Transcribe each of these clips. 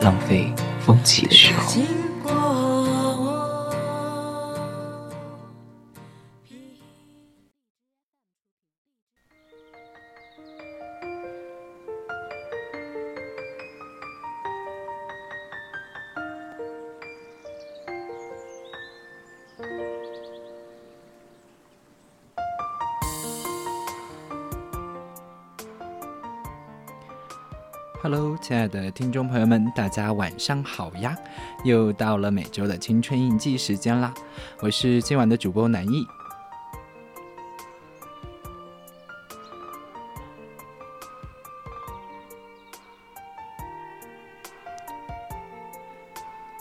浪费风起的时候。听众朋友们，大家晚上好呀！又到了每周的青春印记时间啦，我是今晚的主播南艺。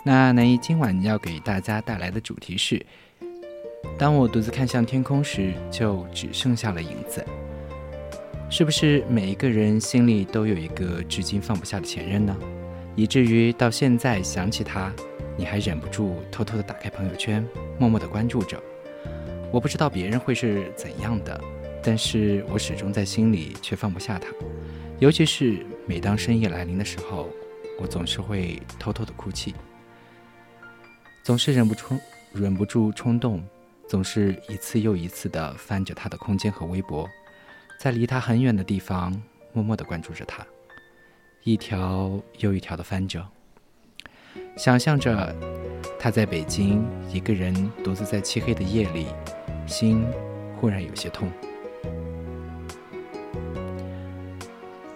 那南艺今晚要给大家带来的主题是：当我独自看向天空时，就只剩下了影子。是不是每一个人心里都有一个至今放不下的前任呢？以至于到现在想起他，你还忍不住偷偷的打开朋友圈，默默的关注着。我不知道别人会是怎样的，但是我始终在心里却放不下他。尤其是每当深夜来临的时候，我总是会偷偷的哭泣，总是忍不住忍不住冲动，总是一次又一次的翻着他的空间和微博。在离他很远的地方，默默地关注着他，一条又一条的翻着，想象着他在北京一个人独自在漆黑的夜里，心忽然有些痛。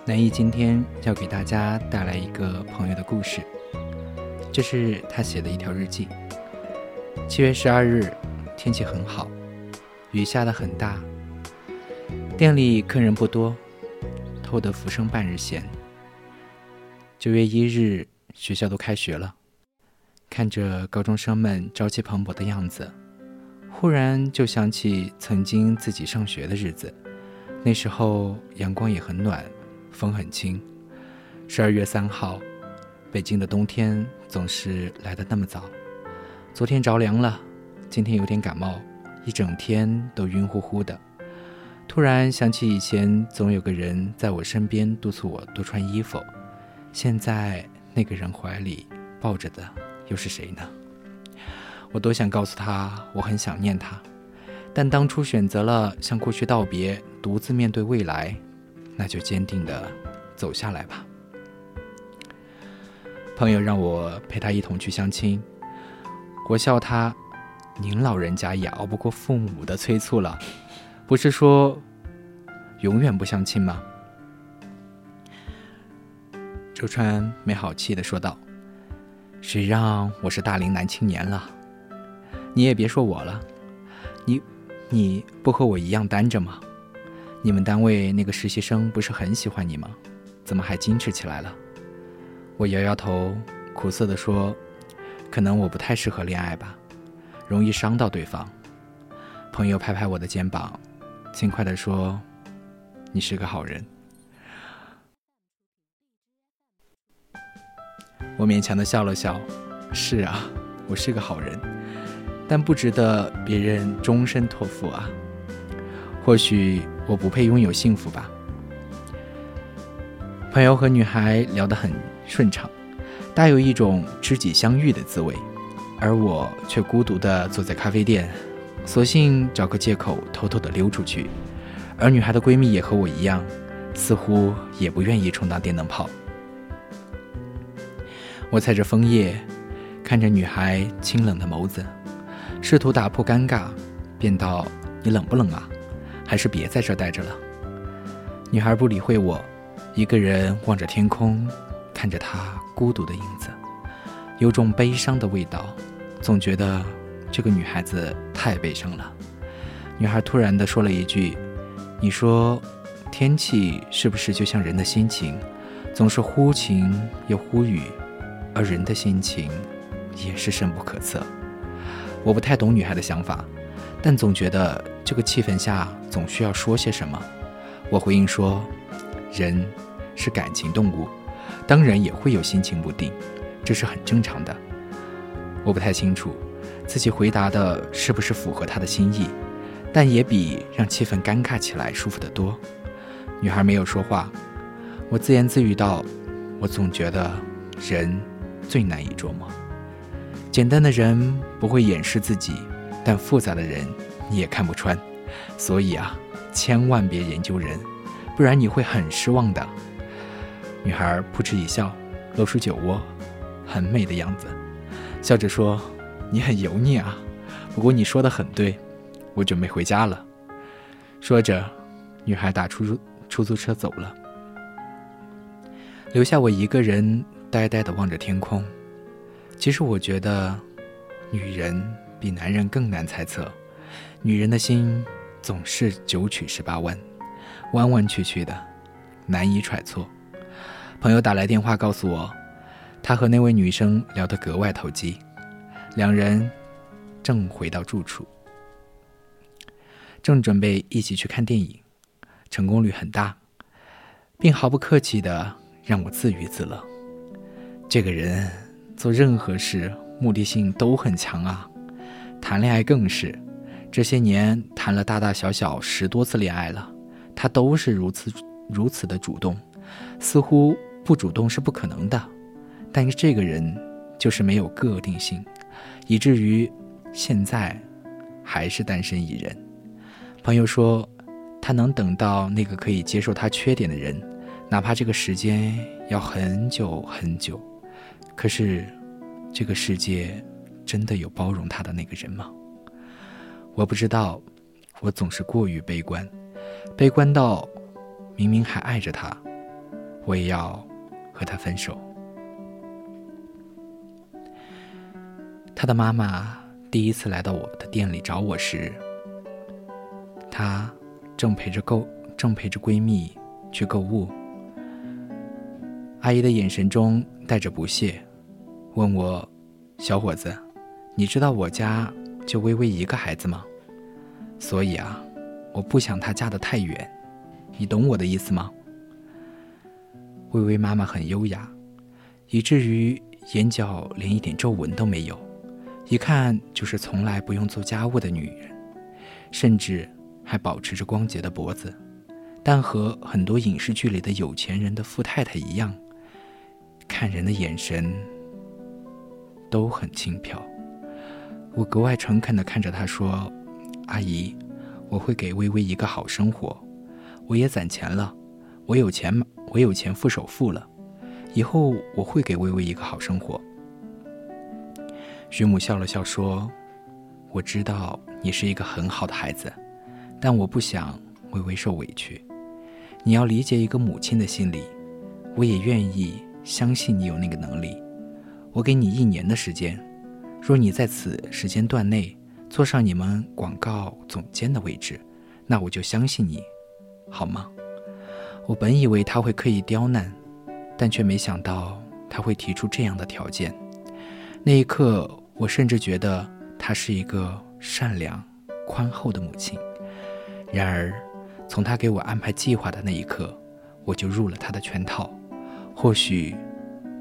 南艺今天要给大家带来一个朋友的故事，这是他写的一条日记。七月十二日，天气很好，雨下的很大。店里客人不多，偷得浮生半日闲。九月一日，学校都开学了，看着高中生们朝气蓬勃的样子，忽然就想起曾经自己上学的日子。那时候阳光也很暖，风很轻。十二月三号，北京的冬天总是来得那么早。昨天着凉了，今天有点感冒，一整天都晕乎乎的。突然想起以前，总有个人在我身边督促我多穿衣服。现在那个人怀里抱着的又是谁呢？我多想告诉他我很想念他，但当初选择了向过去道别，独自面对未来，那就坚定的走下来吧。朋友让我陪他一同去相亲，我笑他：“您老人家也熬不过父母的催促了。”不是说永远不相亲吗？周川没好气的说道：“谁让我是大龄男青年了？你也别说我了，你你不和我一样单着吗？你们单位那个实习生不是很喜欢你吗？怎么还矜持起来了？”我摇摇头，苦涩的说：“可能我不太适合恋爱吧，容易伤到对方。”朋友拍拍我的肩膀。轻快地说：“你是个好人。”我勉强的笑了笑：“是啊，我是个好人，但不值得别人终身托付啊。或许我不配拥有幸福吧。”朋友和女孩聊得很顺畅，大有一种知己相遇的滋味，而我却孤独的坐在咖啡店。索性找个借口偷偷的溜出去，而女孩的闺蜜也和我一样，似乎也不愿意充当电灯泡。我踩着枫叶，看着女孩清冷的眸子，试图打破尴尬，便道：“你冷不冷啊？还是别在这待着了。”女孩不理会我，一个人望着天空，看着她孤独的影子，有种悲伤的味道，总觉得。这个女孩子太悲伤了。女孩突然的说了一句：“你说，天气是不是就像人的心情，总是忽晴又忽雨，而人的心情也是深不可测。我不太懂女孩的想法，但总觉得这个气氛下总需要说些什么。我回应说：“人是感情动物，当然也会有心情不定，这是很正常的。”我不太清楚自己回答的是不是符合她的心意，但也比让气氛尴尬起来舒服得多。女孩没有说话，我自言自语道：“我总觉得人最难以捉摸。简单的人不会掩饰自己，但复杂的人你也看不穿。所以啊。”千万别研究人，不然你会很失望的。女孩扑哧一笑，露出酒窝，很美的样子，笑着说：“你很油腻啊，不过你说的很对，我准备回家了。”说着，女孩打出租出租车走了，留下我一个人呆呆的望着天空。其实我觉得，女人比男人更难猜测，女人的心。总是九曲十八弯，弯弯曲曲的，难以揣测。朋友打来电话告诉我，他和那位女生聊得格外投机，两人正回到住处，正准备一起去看电影，成功率很大，并毫不客气的让我自娱自乐。这个人做任何事目的性都很强啊，谈恋爱更是。这些年谈了大大小小十多次恋爱了，他都是如此如此的主动，似乎不主动是不可能的。但是这个人就是没有个定性，以至于现在还是单身一人。朋友说，他能等到那个可以接受他缺点的人，哪怕这个时间要很久很久。可是，这个世界真的有包容他的那个人吗？我不知道，我总是过于悲观，悲观到明明还爱着他，我也要和他分手。他的妈妈第一次来到我的店里找我时，她正陪着购正陪着闺蜜去购物。阿姨的眼神中带着不屑，问我：“小伙子，你知道我家？”就微微一个孩子吗？所以啊，我不想她嫁得太远，你懂我的意思吗？微微妈妈很优雅，以至于眼角连一点皱纹都没有，一看就是从来不用做家务的女人，甚至还保持着光洁的脖子，但和很多影视剧里的有钱人的富太太一样，看人的眼神都很轻飘。我格外诚恳地看着她说：“阿姨，我会给微微一个好生活。我也攒钱了，我有钱，我有钱付首付了。以后我会给微微一个好生活。”徐母笑了笑说：“我知道你是一个很好的孩子，但我不想微微受委屈。你要理解一个母亲的心理，我也愿意相信你有那个能力。我给你一年的时间。”若你在此时间段内坐上你们广告总监的位置，那我就相信你，好吗？我本以为他会刻意刁难，但却没想到他会提出这样的条件。那一刻，我甚至觉得她是一个善良、宽厚的母亲。然而，从她给我安排计划的那一刻，我就入了她的圈套。或许，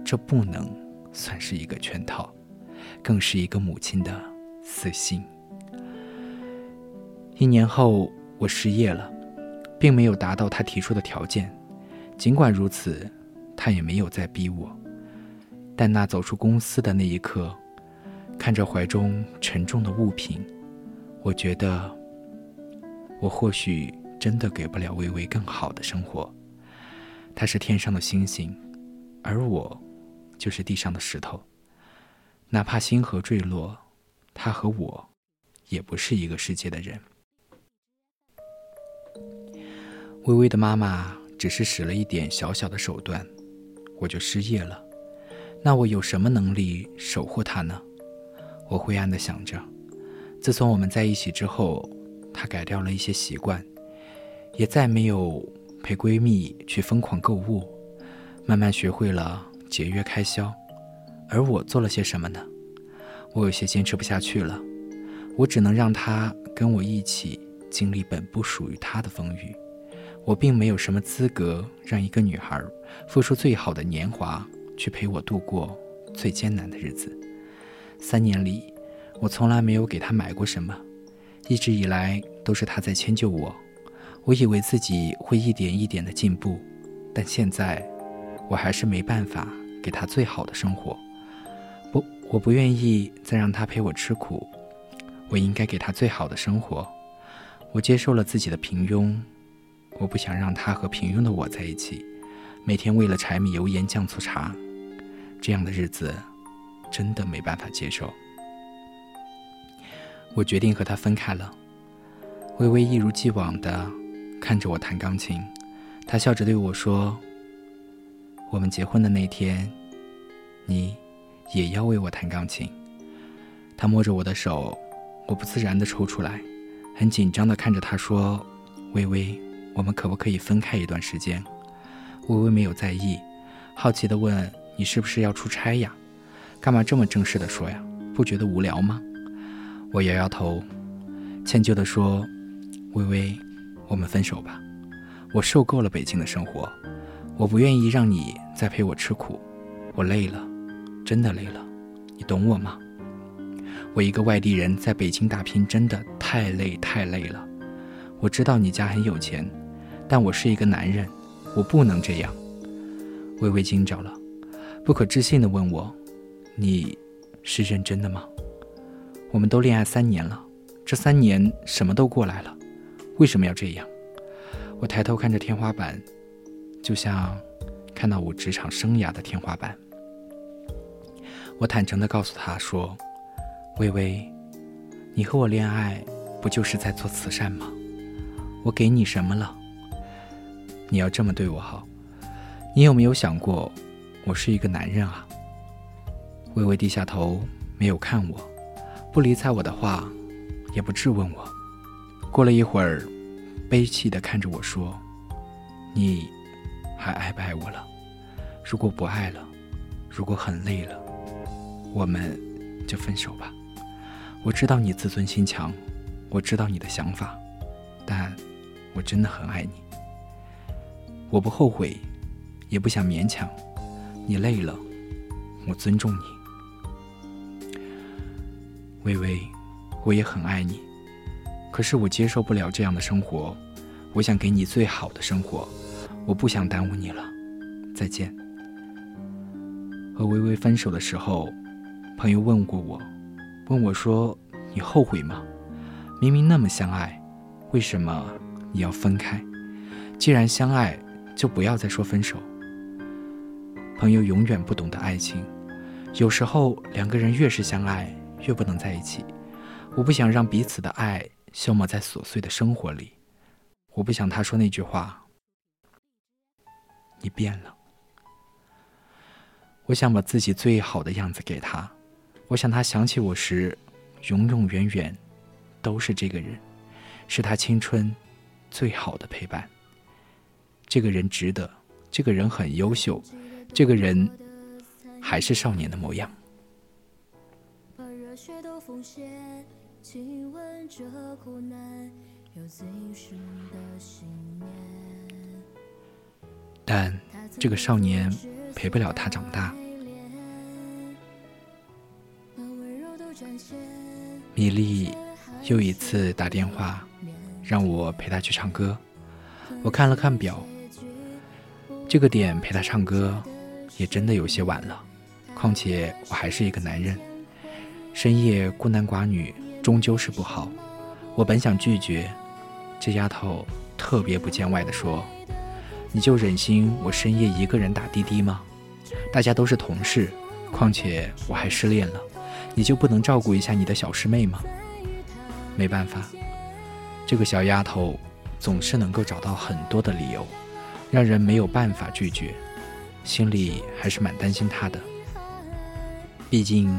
这不能算是一个圈套。更是一个母亲的私心。一年后，我失业了，并没有达到他提出的条件。尽管如此，他也没有再逼我。但那走出公司的那一刻，看着怀中沉重的物品，我觉得，我或许真的给不了微微更好的生活。他是天上的星星，而我，就是地上的石头。哪怕星河坠落，他和我也不是一个世界的人。微微的妈妈只是使了一点小小的手段，我就失业了。那我有什么能力守护她呢？我灰暗的想着。自从我们在一起之后，她改掉了一些习惯，也再没有陪闺蜜去疯狂购物，慢慢学会了节约开销。而我做了些什么呢？我有些坚持不下去了。我只能让他跟我一起经历本不属于他的风雨。我并没有什么资格让一个女孩付出最好的年华去陪我度过最艰难的日子。三年里，我从来没有给他买过什么，一直以来都是他在迁就我。我以为自己会一点一点的进步，但现在，我还是没办法给他最好的生活。不，我不愿意再让他陪我吃苦。我应该给他最好的生活。我接受了自己的平庸。我不想让他和平庸的我在一起，每天为了柴米油盐酱醋茶，这样的日子真的没办法接受。我决定和他分开了。微微一如既往的看着我弹钢琴，他笑着对我说：“我们结婚的那天，你也要为我弹钢琴。”他摸着我的手，我不自然的抽出来，很紧张的看着他说：“微微。”我们可不可以分开一段时间？微微没有在意，好奇的问：“你是不是要出差呀？干嘛这么正式的说呀？不觉得无聊吗？”我摇摇头，歉疚地说：“微微，我们分手吧。我受够了北京的生活，我不愿意让你再陪我吃苦。我累了，真的累了。你懂我吗？我一个外地人在北京打拼，真的太累太累了。我知道你家很有钱。”但我是一个男人，我不能这样。微微惊着了，不可置信地问我：“你是认真的吗？我们都恋爱三年了，这三年什么都过来了，为什么要这样？”我抬头看着天花板，就像看到我职场生涯的天花板。我坦诚地告诉他说：“微微，你和我恋爱，不就是在做慈善吗？我给你什么了？”你要这么对我好，你有没有想过，我是一个男人啊？微微低下头，没有看我，不理睬我的话，也不质问我。过了一会儿，悲戚地看着我说：“你还爱不爱我了？如果不爱了，如果很累了，我们就分手吧。我知道你自尊心强，我知道你的想法，但我真的很爱你。”我不后悔，也不想勉强。你累了，我尊重你。微微，我也很爱你，可是我接受不了这样的生活。我想给你最好的生活，我不想耽误你了。再见。和微微分手的时候，朋友问过我，问我说：“你后悔吗？明明那么相爱，为什么你要分开？既然相爱。”就不要再说分手。朋友永远不懂得爱情，有时候两个人越是相爱，越不能在一起。我不想让彼此的爱消磨在琐碎的生活里，我不想他说那句话：“你变了。”我想把自己最好的样子给他，我想他想起我时，永永远远都是这个人，是他青春最好的陪伴。这个人值得，这个人很优秀，这个人还是少年的模样。风雪亲吻着苦难有最深的心但这个少年陪不了他长大。米粒又一次打电话让我陪他去唱歌，我看了看表。这个点陪他唱歌，也真的有些晚了。况且我还是一个男人，深夜孤男寡女终究是不好。我本想拒绝，这丫头特别不见外的说：“你就忍心我深夜一个人打滴滴吗？大家都是同事，况且我还失恋了，你就不能照顾一下你的小师妹吗？”没办法，这个小丫头总是能够找到很多的理由。让人没有办法拒绝，心里还是蛮担心她的。毕竟，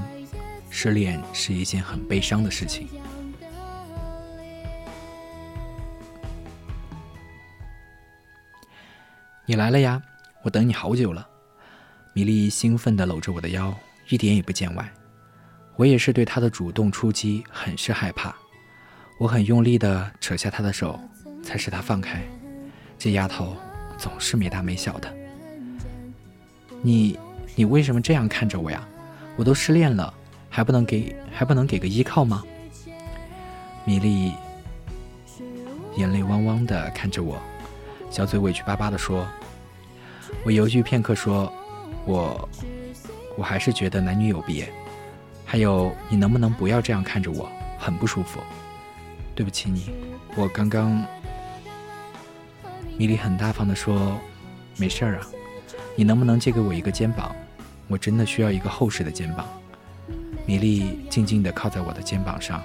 失恋是一件很悲伤的事情。你来了呀，我等你好久了。米莉兴奋地搂着我的腰，一点也不见外。我也是对她的主动出击很是害怕，我很用力地扯下她的手，才使她放开。这丫头总是没大没小的。你，你为什么这样看着我呀？我都失恋了，还不能给还不能给个依靠吗？米莉眼泪汪汪地看着我，小嘴委屈巴巴地说：“我犹豫片刻，说，我，我还是觉得男女有别。”还有，你能不能不要这样看着我，很不舒服。对不起你，我刚刚。米莉很大方地说：“没事儿啊，你能不能借给我一个肩膀？我真的需要一个厚实的肩膀。”米粒静静地靠在我的肩膀上。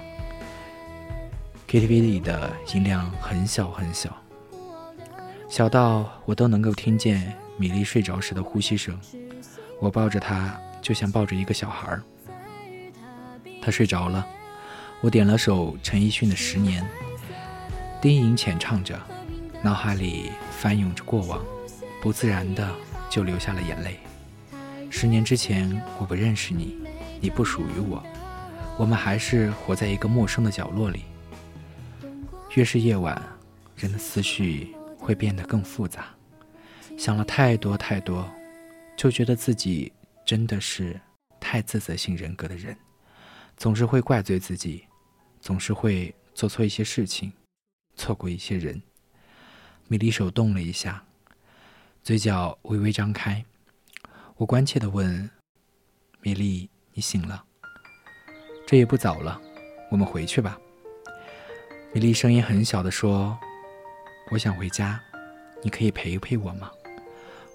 KTV 里的音量很小很小，小到我都能够听见米粒睡着时的呼吸声。我抱着她，就像抱着一个小孩儿。他睡着了，我点了首陈奕迅的《十年》，低吟浅唱着，脑海里翻涌着过往，不自然的就流下了眼泪。十年之前，我不认识你，你不属于我，我们还是活在一个陌生的角落里。越是夜晚，人的思绪会变得更复杂，想了太多太多，就觉得自己真的是太自责性人格的人。总是会怪罪自己，总是会做错一些事情，错过一些人。米莉手动了一下，嘴角微微张开。我关切地问：“米莉，你醒了？这也不早了，我们回去吧。”米莉声音很小地说：“我想回家，你可以陪陪我吗？”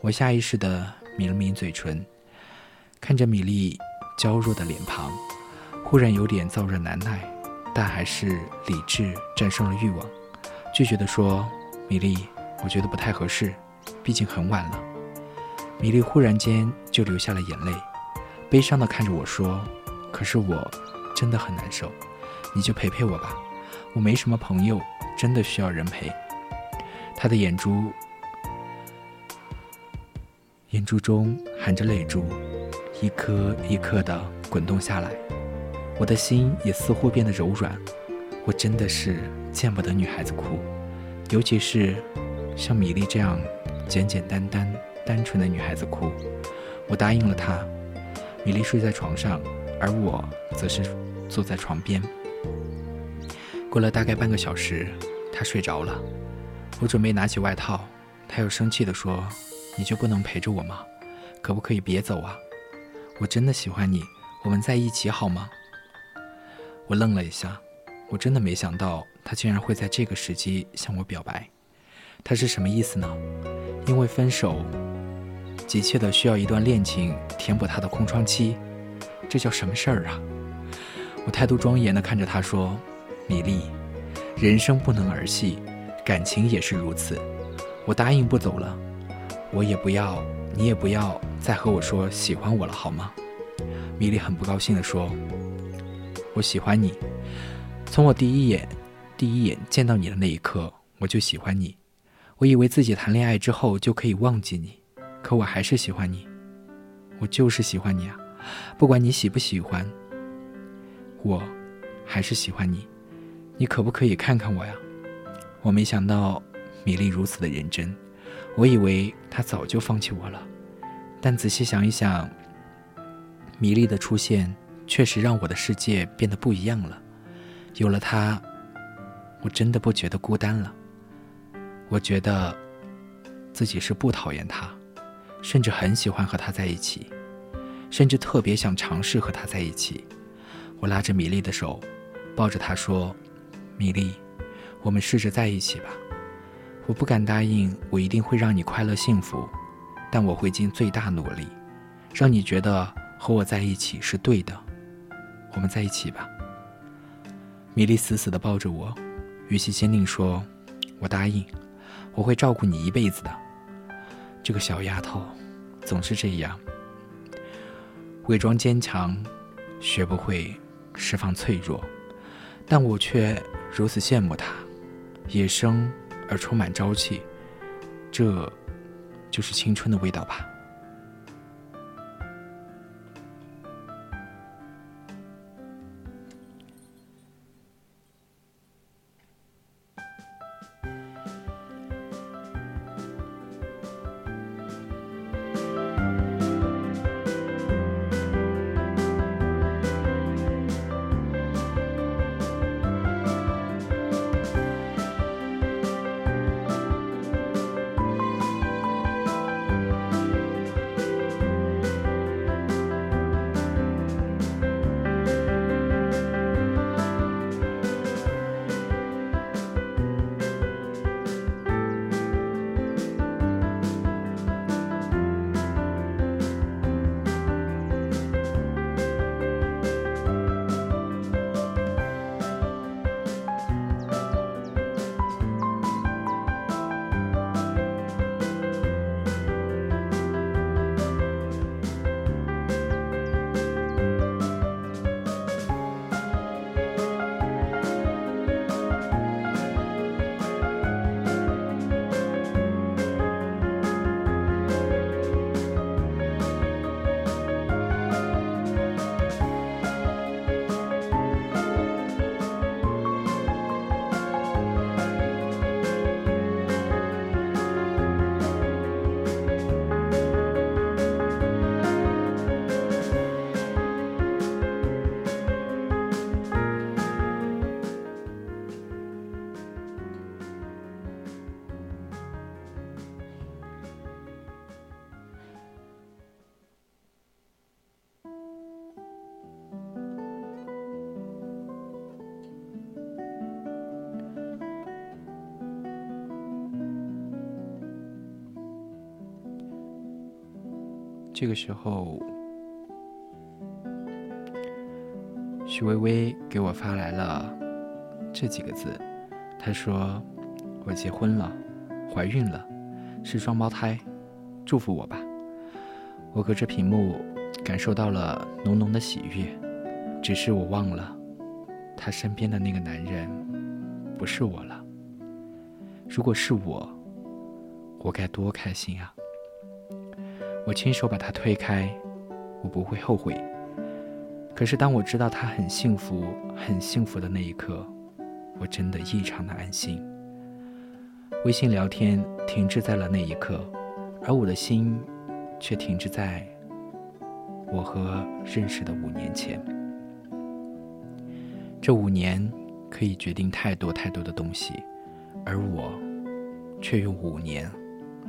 我下意识地抿了抿嘴唇，看着米莉娇弱的脸庞。忽然有点燥热难耐，但还是理智战胜了欲望，拒绝地说：“米莉，我觉得不太合适，毕竟很晚了。”米莉忽然间就流下了眼泪，悲伤地看着我说：“可是我真的很难受，你就陪陪我吧，我没什么朋友，真的需要人陪。”她的眼珠眼珠中含着泪珠，一颗一颗地滚动下来。我的心也似乎变得柔软，我真的是见不得女孩子哭，尤其是像米粒这样简简单单、单纯的女孩子哭。我答应了她，米莉睡在床上，而我则是坐在床边。过了大概半个小时，她睡着了。我准备拿起外套，她又生气地说：“你就不能陪着我吗？可不可以别走啊？我真的喜欢你，我们在一起好吗？”我愣了一下，我真的没想到他竟然会在这个时机向我表白。他是什么意思呢？因为分手，急切的需要一段恋情填补他的空窗期，这叫什么事儿啊？我态度庄严的看着他说：“米粒，人生不能儿戏，感情也是如此。我答应不走了，我也不要，你也不要再和我说喜欢我了，好吗？”米粒很不高兴的说。我喜欢你，从我第一眼、第一眼见到你的那一刻，我就喜欢你。我以为自己谈恋爱之后就可以忘记你，可我还是喜欢你。我就是喜欢你啊！不管你喜不喜欢，我还是喜欢你。你可不可以看看我呀？我没想到米粒如此的认真，我以为她早就放弃我了。但仔细想一想，米粒的出现。确实让我的世界变得不一样了。有了他，我真的不觉得孤单了。我觉得自己是不讨厌他，甚至很喜欢和他在一起，甚至特别想尝试和他在一起。我拉着米粒的手，抱着她说：“米粒，我们试着在一起吧。我不敢答应我一定会让你快乐幸福，但我会尽最大努力，让你觉得和我在一起是对的。”我们在一起吧。米莉死死地抱着我，语气坚定说：“我答应，我会照顾你一辈子的。”这个小丫头总是这样，伪装坚强，学不会释放脆弱，但我却如此羡慕她，野生而充满朝气。这，就是青春的味道吧。这个时候，徐薇薇给我发来了这几个字，她说：“我结婚了，怀孕了，是双胞胎，祝福我吧。”我隔着屏幕感受到了浓浓的喜悦，只是我忘了，她身边的那个男人不是我了。如果是我，我该多开心啊！我亲手把他推开，我不会后悔。可是当我知道他很幸福、很幸福的那一刻，我真的异常的安心。微信聊天停滞在了那一刻，而我的心却停滞在我和认识的五年前。这五年可以决定太多太多的东西，而我却用五年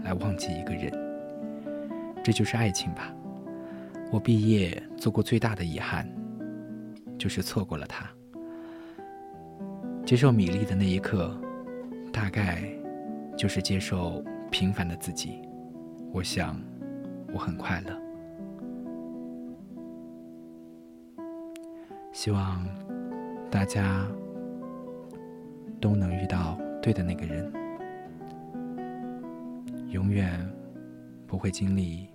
来忘记一个人。这就是爱情吧。我毕业做过最大的遗憾，就是错过了他。接受米粒的那一刻，大概就是接受平凡的自己。我想，我很快乐。希望大家都能遇到对的那个人，永远不会经历。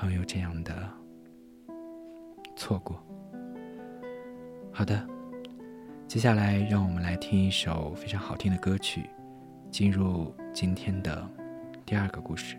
朋友这样的错过。好的，接下来让我们来听一首非常好听的歌曲，进入今天的第二个故事。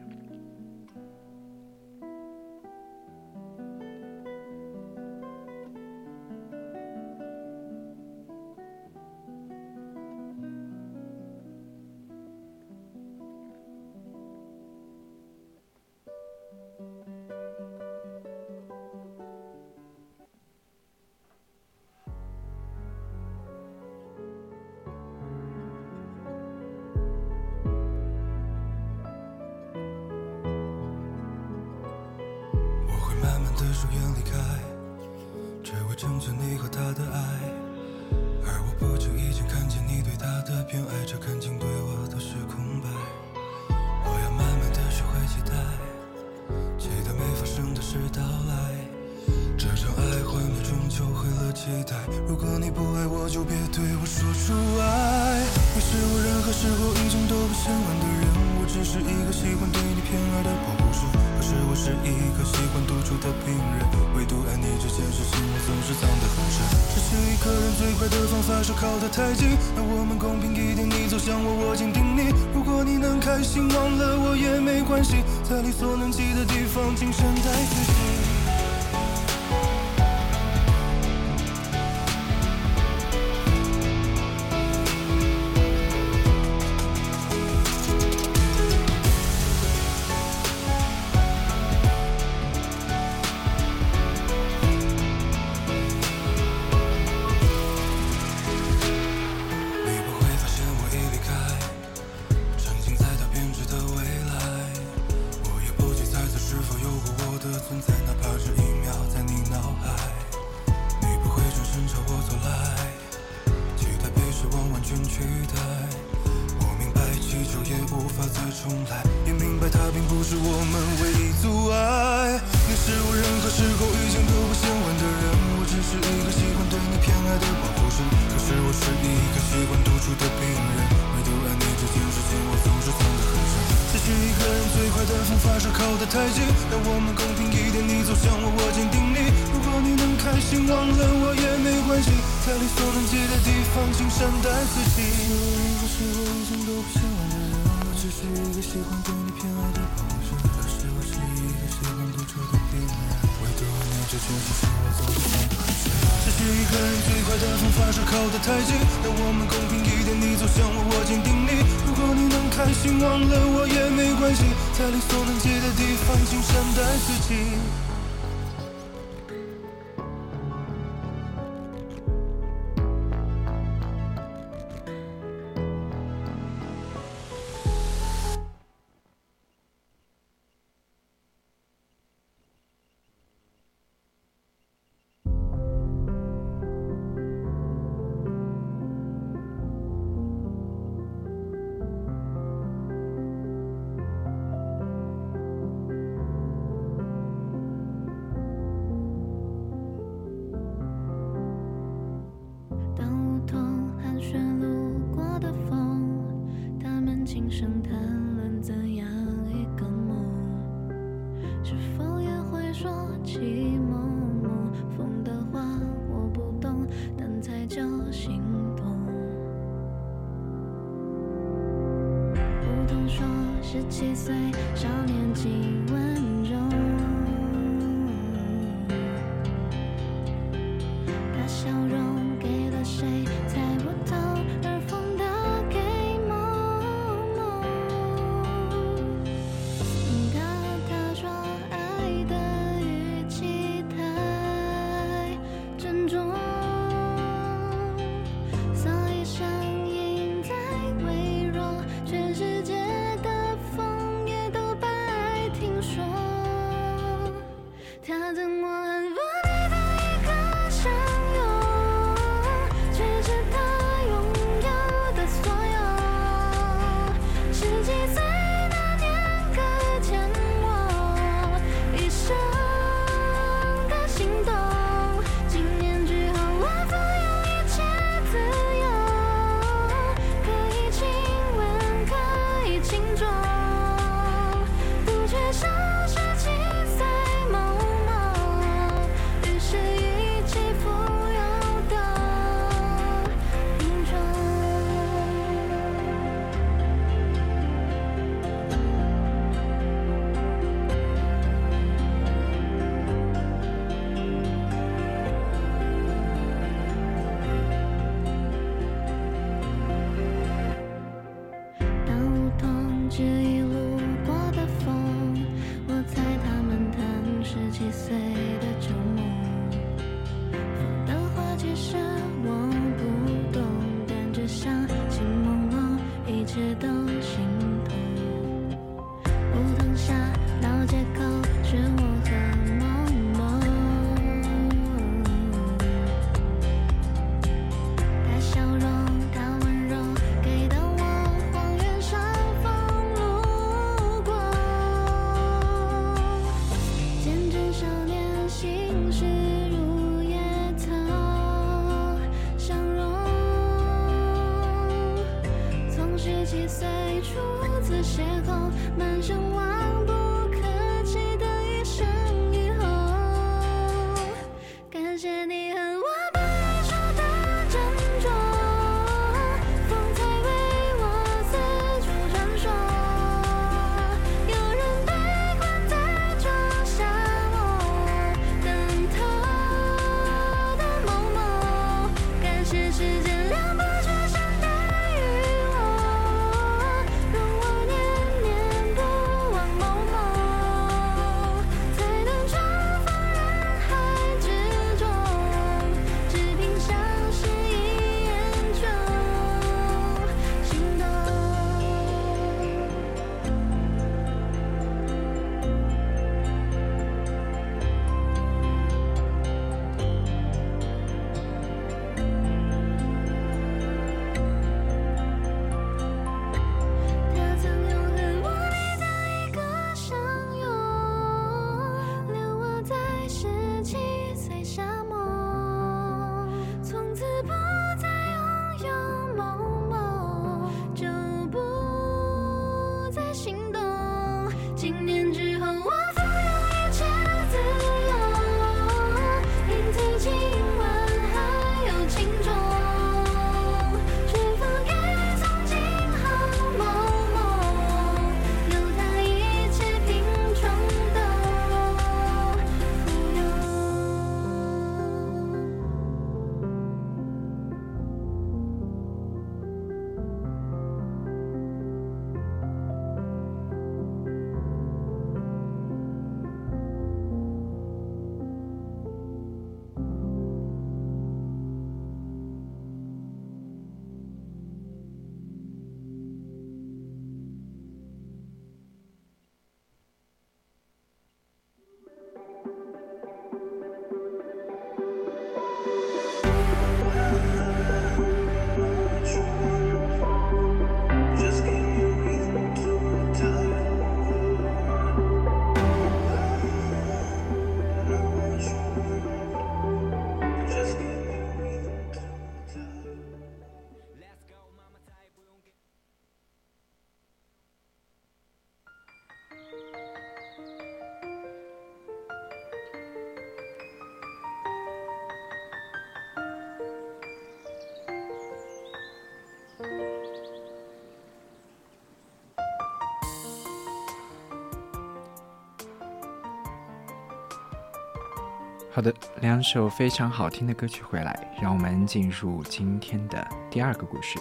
好的，两首非常好听的歌曲回来，让我们进入今天的第二个故事。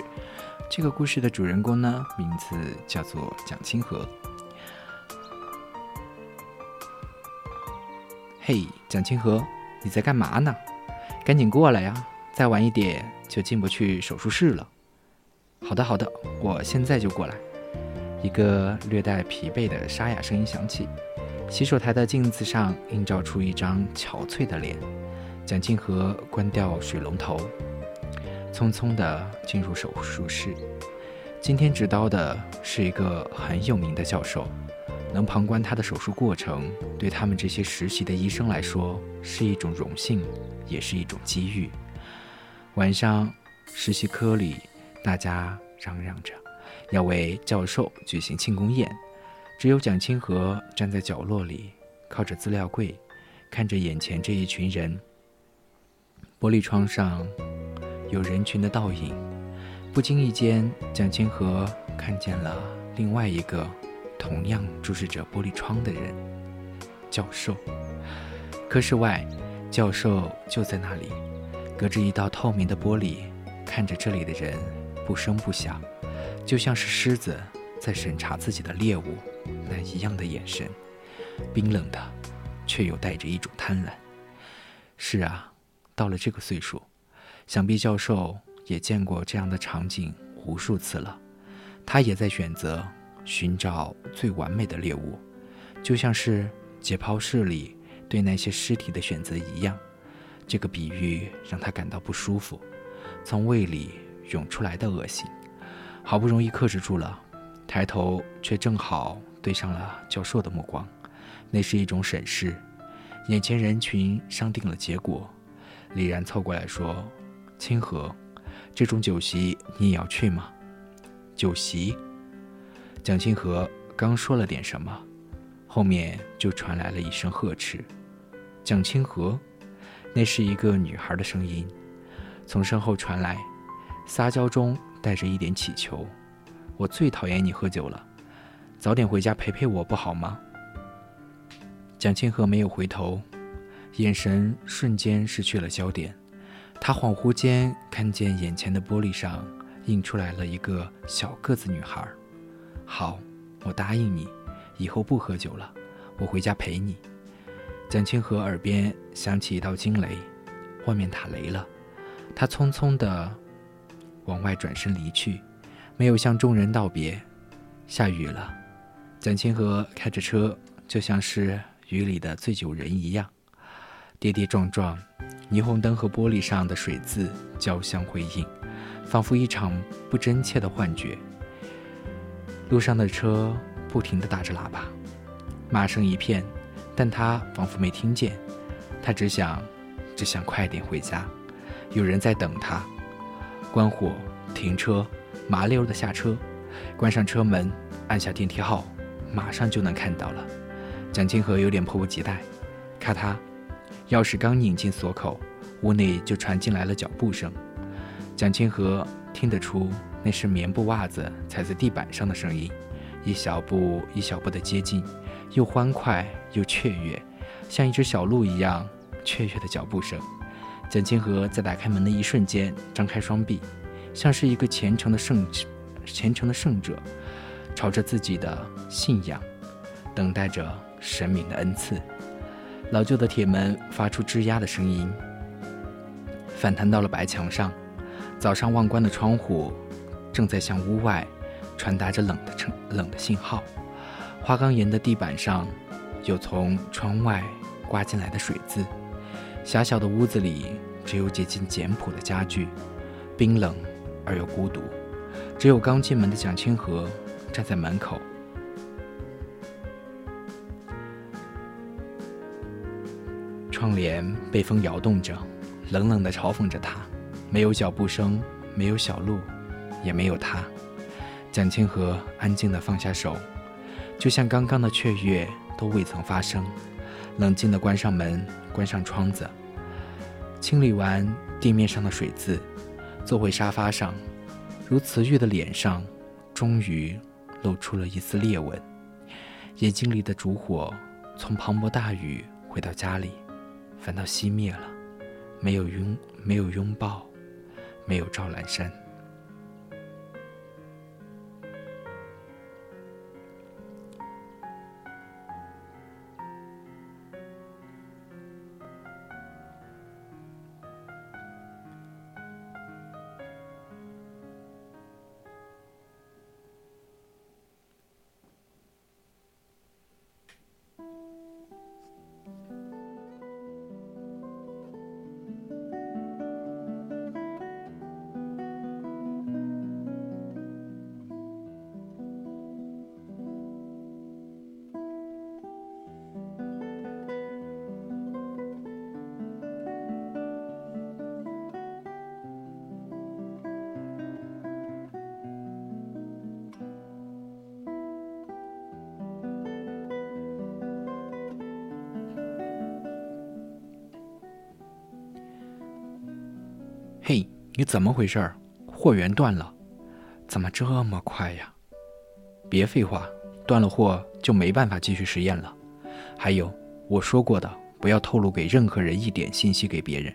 这个故事的主人公呢，名字叫做蒋清河。嘿，蒋清河，你在干嘛呢？赶紧过来呀！再晚一点就进不去手术室了。好的，好的，我现在就过来。一个略带疲惫的沙哑声音响起。洗手台的镜子上映照出一张憔悴的脸。蒋庆和关掉水龙头，匆匆地进入手术室。今天执刀的是一个很有名的教授，能旁观他的手术过程，对他们这些实习的医生来说是一种荣幸，也是一种机遇。晚上，实习科里大家嚷嚷着要为教授举行庆功宴。只有蒋清河站在角落里，靠着资料柜，看着眼前这一群人。玻璃窗上有人群的倒影，不经意间，蒋清河看见了另外一个同样注视着玻璃窗的人——教授。科室外，教授就在那里，隔着一道透明的玻璃，看着这里的人，不声不响，就像是狮子。在审查自己的猎物，那一样的眼神，冰冷的，却又带着一种贪婪。是啊，到了这个岁数，想必教授也见过这样的场景无数次了。他也在选择寻找最完美的猎物，就像是解剖室里对那些尸体的选择一样。这个比喻让他感到不舒服，从胃里涌出来的恶心，好不容易克制住了。抬头却正好对上了教授的目光，那是一种审视。眼前人群商定了结果，李然凑过来说：“清河，这种酒席你也要去吗？”酒席，蒋清河刚说了点什么，后面就传来了一声呵斥：“蒋清河！”那是一个女孩的声音，从身后传来，撒娇中带着一点乞求。我最讨厌你喝酒了，早点回家陪陪我不好吗？蒋清河没有回头，眼神瞬间失去了焦点。他恍惚间看见眼前的玻璃上映出来了一个小个子女孩。好，我答应你，以后不喝酒了，我回家陪你。蒋清河耳边响起一道惊雷，外面打雷了。他匆匆地往外转身离去。没有向众人道别，下雨了。蒋清河开着车，就像是雨里的醉酒人一样，跌跌撞撞。霓虹灯和玻璃上的水渍交相辉映，仿佛一场不真切的幻觉。路上的车不停地打着喇叭，骂声一片，但他仿佛没听见。他只想，只想快点回家。有人在等他。关火，停车。麻溜的下车，关上车门，按下电梯号，马上就能看到了。蒋清河有点迫不及待。咔嗒，钥匙刚拧进锁口，屋内就传进来了脚步声。蒋清河听得出那是棉布袜子踩在地板上的声音，一小步一小步的接近，又欢快又雀跃，像一只小鹿一样雀跃的脚步声。蒋清河在打开门的一瞬间，张开双臂。像是一个虔诚的圣，虔诚的圣者，朝着自己的信仰，等待着神明的恩赐。老旧的铁门发出吱呀的声音，反弹到了白墙上。早上忘关的窗户，正在向屋外传达着冷的称冷的信号。花岗岩的地板上，有从窗外刮进来的水渍。狭小的屋子里，只有几件简朴的家具，冰冷。而又孤独，只有刚进门的蒋清河站在门口，窗帘被风摇动着，冷冷地嘲讽着他。没有脚步声，没有小路，也没有他。蒋清河安静地放下手，就像刚刚的雀跃都未曾发生，冷静地关上门，关上窗子，清理完地面上的水渍。坐回沙发上，如慈玉的脸上，终于露出了一丝裂纹。眼睛里的烛火从磅礴大雨回到家里，反倒熄灭了，没有拥，没有拥抱，没有赵兰山。你怎么回事儿？货源断了，怎么这么快呀？别废话，断了货就没办法继续实验了。还有我说过的，不要透露给任何人一点信息给别人，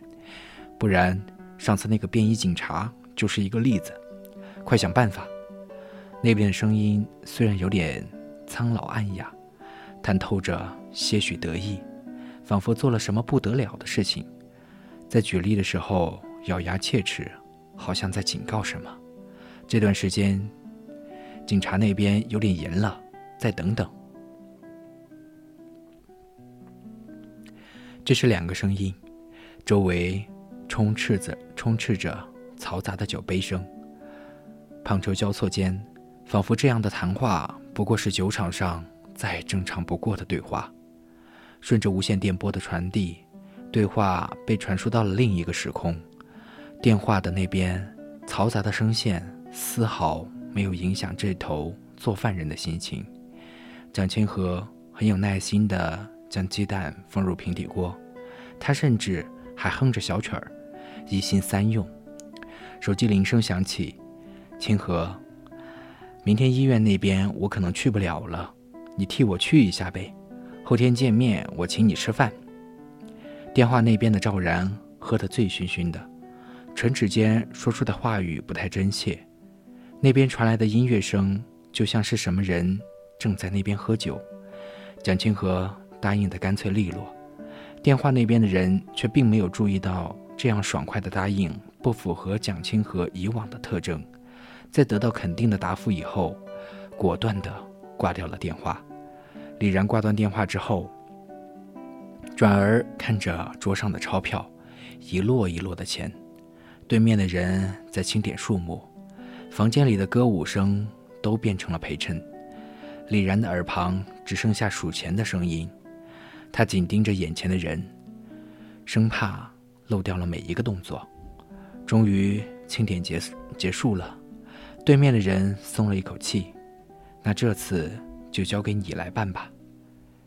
不然上次那个便衣警察就是一个例子。快想办法！那边的声音虽然有点苍老暗哑，但透着些许得意，仿佛做了什么不得了的事情。在举例的时候。咬牙切齿，好像在警告什么。这段时间，警察那边有点严了，再等等。这是两个声音，周围充斥着充斥着嘈杂的酒杯声。胖球交错间，仿佛这样的谈话不过是酒场上再正常不过的对话。顺着无线电波的传递，对话被传输到了另一个时空。电话的那边嘈杂的声线丝毫没有影响这头做饭人的心情。蒋清河很有耐心地将鸡蛋放入平底锅，他甚至还哼着小曲儿，一心三用。手机铃声响起，清河，明天医院那边我可能去不了了，你替我去一下呗。后天见面，我请你吃饭。电话那边的赵然喝得醉醺醺的。唇齿间说出的话语不太真切，那边传来的音乐声就像是什么人正在那边喝酒。蒋清河答应的干脆利落，电话那边的人却并没有注意到这样爽快的答应不符合蒋清河以往的特征。在得到肯定的答复以后，果断的挂掉了电话。李然挂断电话之后，转而看着桌上的钞票，一摞一摞的钱。对面的人在清点数目，房间里的歌舞声都变成了陪衬。李然的耳旁只剩下数钱的声音，他紧盯着眼前的人，生怕漏掉了每一个动作。终于清点结结束了，对面的人松了一口气。那这次就交给你来办吧，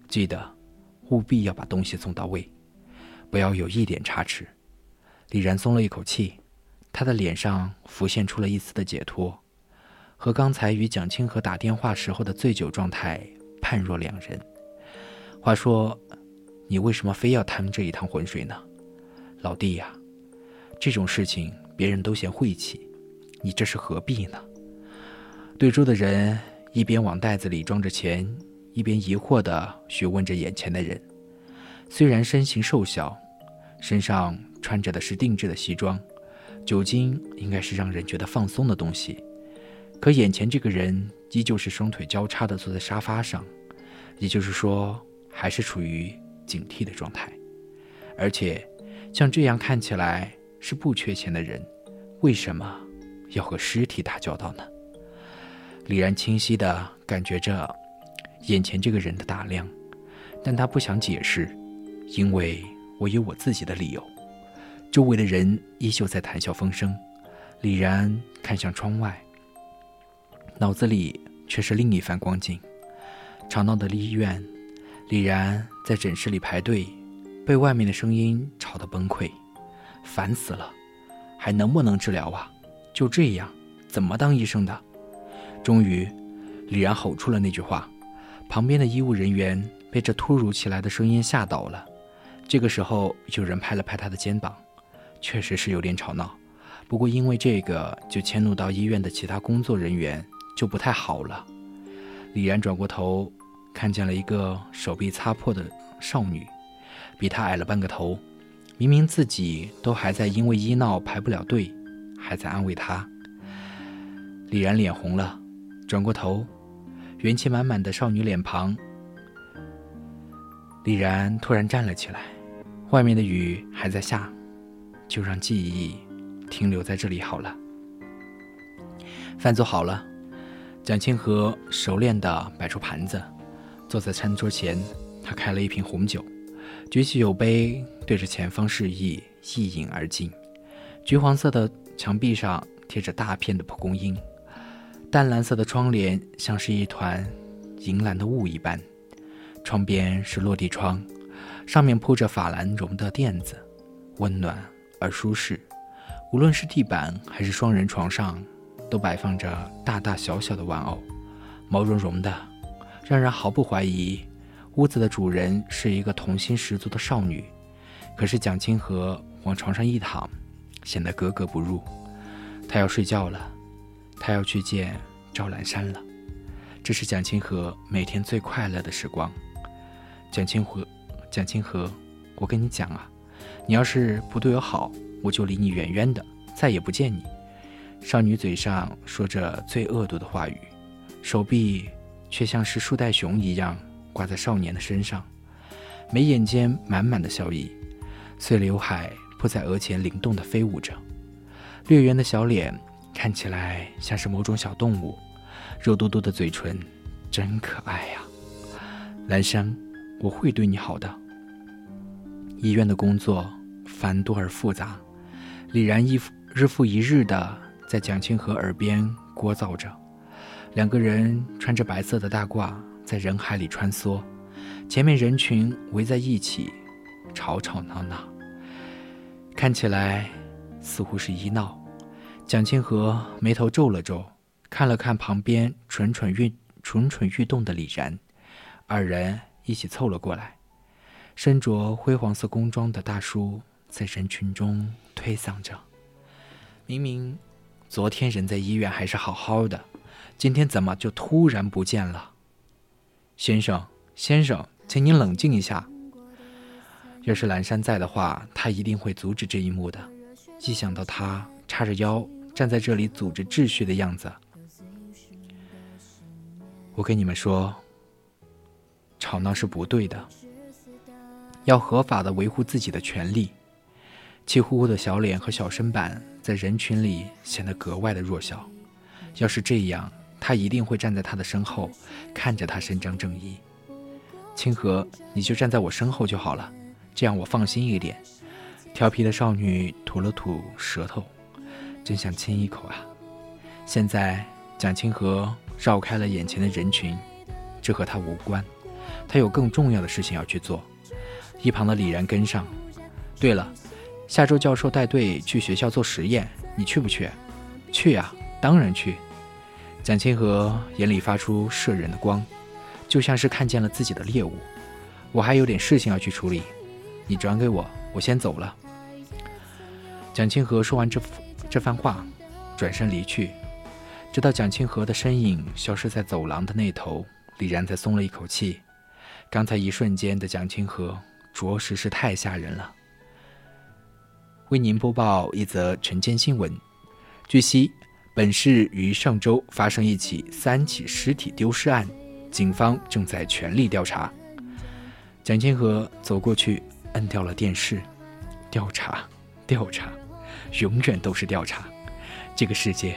记得务必要把东西送到位，不要有一点差池。李然松了一口气。他的脸上浮现出了一丝的解脱，和刚才与蒋清河打电话时候的醉酒状态判若两人。话说，你为什么非要趟这一趟浑水呢，老弟呀？这种事情别人都嫌晦气，你这是何必呢？对桌的人一边往袋子里装着钱，一边疑惑地询问着眼前的人。虽然身形瘦小，身上穿着的是定制的西装。酒精应该是让人觉得放松的东西，可眼前这个人依旧是双腿交叉的坐在沙发上，也就是说，还是处于警惕的状态。而且，像这样看起来是不缺钱的人，为什么要和尸体打交道呢？李然清晰地感觉着眼前这个人的打量，但他不想解释，因为我有我自己的理由。周围的人依旧在谈笑风生，李然看向窗外，脑子里却是另一番光景。吵闹的医院，李然在诊室里排队，被外面的声音吵得崩溃，烦死了！还能不能治疗啊？就这样，怎么当医生的？终于，李然吼出了那句话。旁边的医务人员被这突如其来的声音吓到了，这个时候，有人拍了拍他的肩膀，确实是有点吵闹。不过因为这个，就迁怒到医院的其他工作人员，就不太好了。李然转过头，看见了一个手臂擦破的少女，比他矮了半个头。明明自己都还在因为医闹排不了队，还在安慰她。李然脸红了，转过头，元气满满的少女脸庞。李然突然站了起来，外面的雨还在下，就让记忆停留在这里好了。饭做好了，蒋清河熟练地摆出盘子，坐在餐桌前，他开了一瓶红酒，举起酒杯，对着前方示意，一饮而尽。橘黄色的墙壁上贴着大片的蒲公英，淡蓝色的窗帘像是一团银蓝的雾一般。窗边是落地窗，上面铺着法兰绒的垫子，温暖而舒适。无论是地板还是双人床上，都摆放着大大小小的玩偶，毛茸茸的，让人毫不怀疑屋子的主人是一个童心十足的少女。可是蒋清河往床上一躺，显得格格不入。他要睡觉了，他要去见赵兰山了。这是蒋清河每天最快乐的时光。蒋清河，蒋清河，我跟你讲啊，你要是不对我好，我就离你远远的，再也不见你。少女嘴上说着最恶毒的话语，手臂却像是树袋熊一样挂在少年的身上，眉眼间满满的笑意，碎刘海铺在额前灵动地飞舞着，略圆的小脸看起来像是某种小动物，肉嘟嘟的嘴唇真可爱呀，兰山。我会对你好的。医院的工作繁多而复杂，李然一日复一日的在蒋清河耳边聒噪着。两个人穿着白色的大褂，在人海里穿梭，前面人群围在一起，吵吵闹闹，看起来似乎是医闹。蒋清河眉头皱了皱，看了看旁边蠢蠢欲蠢蠢欲动的李然，二人。一起凑了过来，身着灰黄色工装的大叔在人群中推搡着。明明昨天人在医院还是好好的，今天怎么就突然不见了？先生，先生，请您冷静一下。要是蓝山在的话，他一定会阻止这一幕的。一想到他叉着腰站在这里组织秩序的样子，我跟你们说。吵闹是不对的，要合法的维护自己的权利。气呼呼的小脸和小身板在人群里显得格外的弱小。要是这样，他一定会站在他的身后，看着他伸张正义。清河，你就站在我身后就好了，这样我放心一点。调皮的少女吐了吐舌头，真想亲一口啊！现在蒋清河绕开了眼前的人群，这和他无关。他有更重要的事情要去做。一旁的李然跟上。对了，下周教授带队去学校做实验，你去不去？去呀，当然去。蒋清河眼里发出摄人的光，就像是看见了自己的猎物。我还有点事情要去处理，你转给我，我先走了。蒋清河说完这这番话，转身离去。直到蒋清河的身影消失在走廊的那头，李然才松了一口气。刚才一瞬间的蒋清河，着实是太吓人了。为您播报一则晨间新闻：据悉，本市于上周发生一起三起尸体丢失案，警方正在全力调查。蒋清河走过去，摁掉了电视。调查，调查，永远都是调查。这个世界，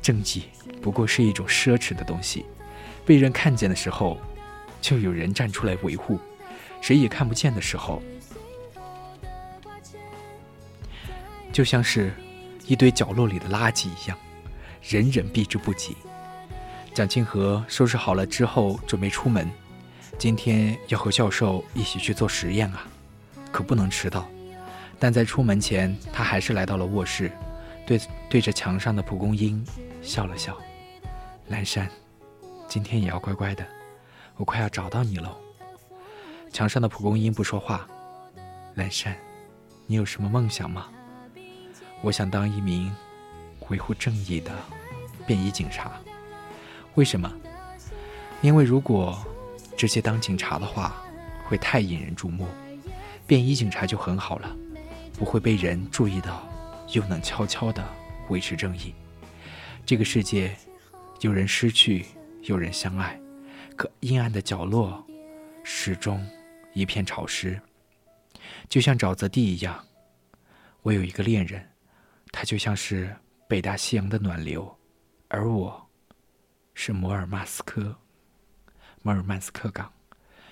正义不过是一种奢侈的东西，被人看见的时候。就有人站出来维护，谁也看不见的时候，就像是一堆角落里的垃圾一样，人人避之不及。蒋清河收拾好了之后，准备出门。今天要和教授一起去做实验啊，可不能迟到。但在出门前，他还是来到了卧室，对对着墙上的蒲公英笑了笑。蓝山，今天也要乖乖的。我快要找到你喽！墙上的蒲公英不说话。蓝山，你有什么梦想吗？我想当一名维护正义的便衣警察。为什么？因为如果直接当警察的话，会太引人注目。便衣警察就很好了，不会被人注意到，又能悄悄地维持正义。这个世界，有人失去，有人相爱，可阴暗的角落，始终一片潮湿，就像沼泽地一样。我有一个恋人，他就像是北大西洋的暖流，而我，是摩尔曼斯克，摩尔曼斯克港。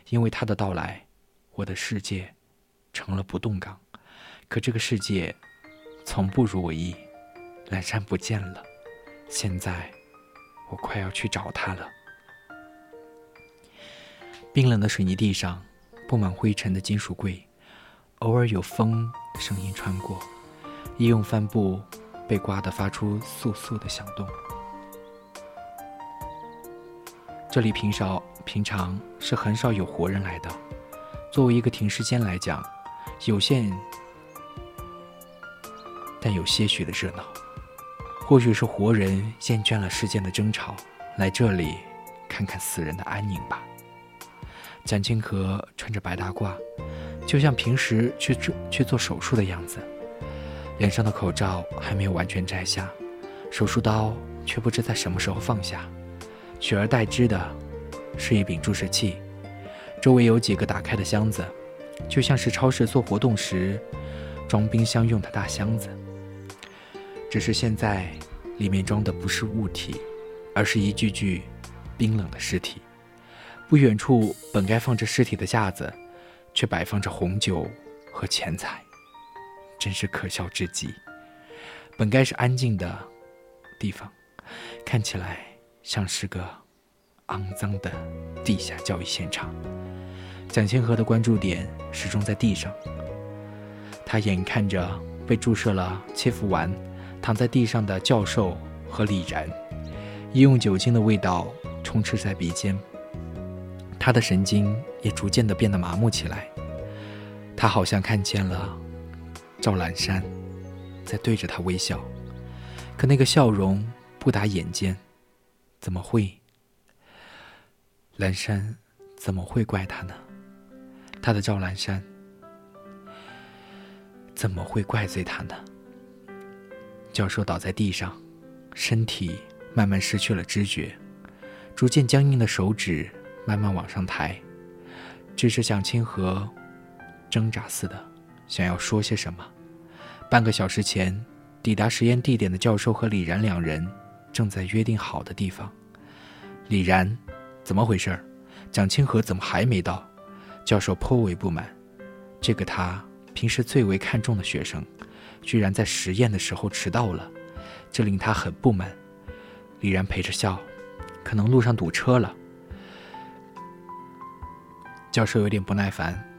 因为他的到来，我的世界成了不动港。可这个世界，从不如我意。蓝山不见了，现在我快要去找他了。冰冷的水泥地上，布满灰尘的金属柜，偶尔有风声音穿过，医用帆布被刮得发出簌簌的响动。这里平少平常是很少有活人来的。作为一个停尸间来讲，有限但有些许的热闹。或许是活人厌倦了世间的争吵，来这里看看死人的安宁吧。蒋清河穿着白大褂，就像平时去做去做手术的样子，脸上的口罩还没有完全摘下，手术刀却不知在什么时候放下，取而代之的是一柄注射器，周围有几个打开的箱子，就像是超市做活动时装冰箱用的大箱子。只是现在，里面装的不是物体，而是一具具冰冷的尸体。不远处本该放着尸体的架子，却摆放着红酒和钱财，真是可笑至极。本该是安静的地方，看起来像是个肮脏的地下交易现场。蒋清河的关注点始终在地上，他眼看着被注射了切腹丸。躺在地上的教授和李然，医用酒精的味道充斥在鼻尖，他的神经也逐渐的变得麻木起来。他好像看见了赵兰山，在对着他微笑，可那个笑容不打眼尖，怎么会？兰山怎么会怪他呢？他的赵兰山怎么会怪罪他呢？教授倒在地上，身体慢慢失去了知觉，逐渐僵硬的手指慢慢往上抬，只是像清河，挣扎似的想要说些什么。半个小时前抵达实验地点的教授和李然两人正在约定好的地方。李然，怎么回事？蒋清河怎么还没到？教授颇为不满，这个他平时最为看重的学生。居然在实验的时候迟到了，这令他很不满。李然陪着笑，可能路上堵车了。教授有点不耐烦。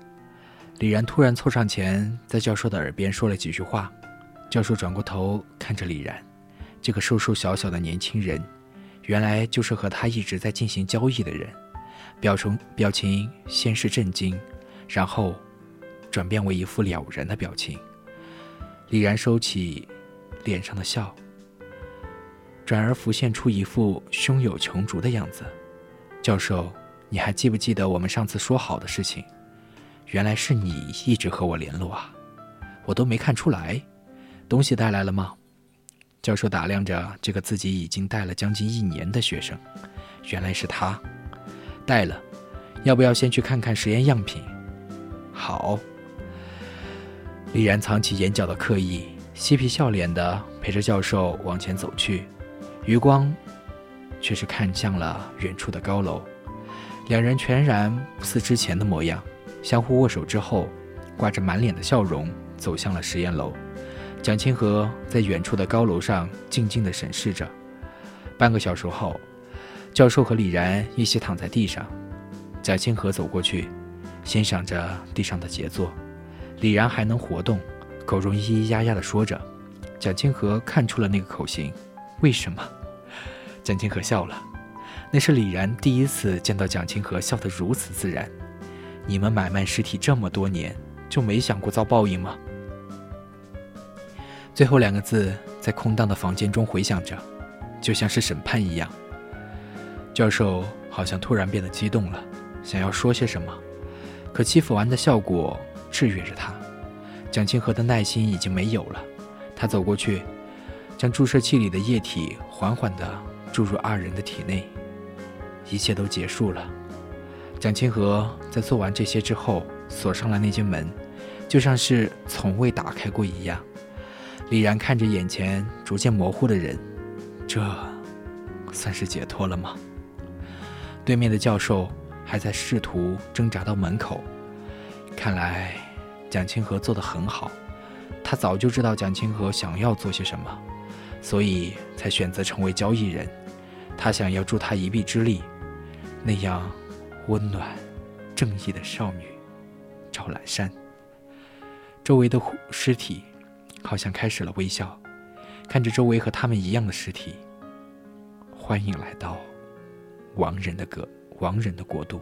李然突然凑上前，在教授的耳边说了几句话。教授转过头看着李然，这个瘦瘦小小的年轻人，原来就是和他一直在进行交易的人。表情表情先是震惊，然后转变为一副了然的表情。李然收起脸上的笑，转而浮现出一副胸有成竹的样子。教授，你还记不记得我们上次说好的事情？原来是你一直和我联络啊，我都没看出来。东西带来了吗？教授打量着这个自己已经带了将近一年的学生，原来是他，带了。要不要先去看看实验样品？好。李然藏起眼角的刻意，嬉皮笑脸的陪着教授往前走去，余光却是看向了远处的高楼。两人全然不似之前的模样，相互握手之后，挂着满脸的笑容走向了实验楼。蒋清河在远处的高楼上静静地审视着。半个小时后，教授和李然一起躺在地上，蒋清河走过去，欣赏着地上的杰作。李然还能活动，口中咿咿呀呀地说着。蒋清河看出了那个口型，为什么？蒋清河笑了，那是李然第一次见到蒋清河笑得如此自然。你们买卖尸体这么多年，就没想过遭报应吗？最后两个字在空荡的房间中回响着，就像是审判一样。教授好像突然变得激动了，想要说些什么，可欺负完的效果制约着他。蒋清河的耐心已经没有了，他走过去，将注射器里的液体缓缓地注入二人的体内。一切都结束了。蒋清河在做完这些之后，锁上了那间门，就像是从未打开过一样。李然看着眼前逐渐模糊的人，这算是解脱了吗？对面的教授还在试图挣扎到门口，看来蒋清河做得很好。他早就知道蒋清河想要做些什么，所以才选择成为交易人。他想要助他一臂之力，那样温暖、正义的少女赵兰山。周围的尸体。好像开始了微笑，看着周围和他们一样的尸体。欢迎来到亡人的国，亡人的国度。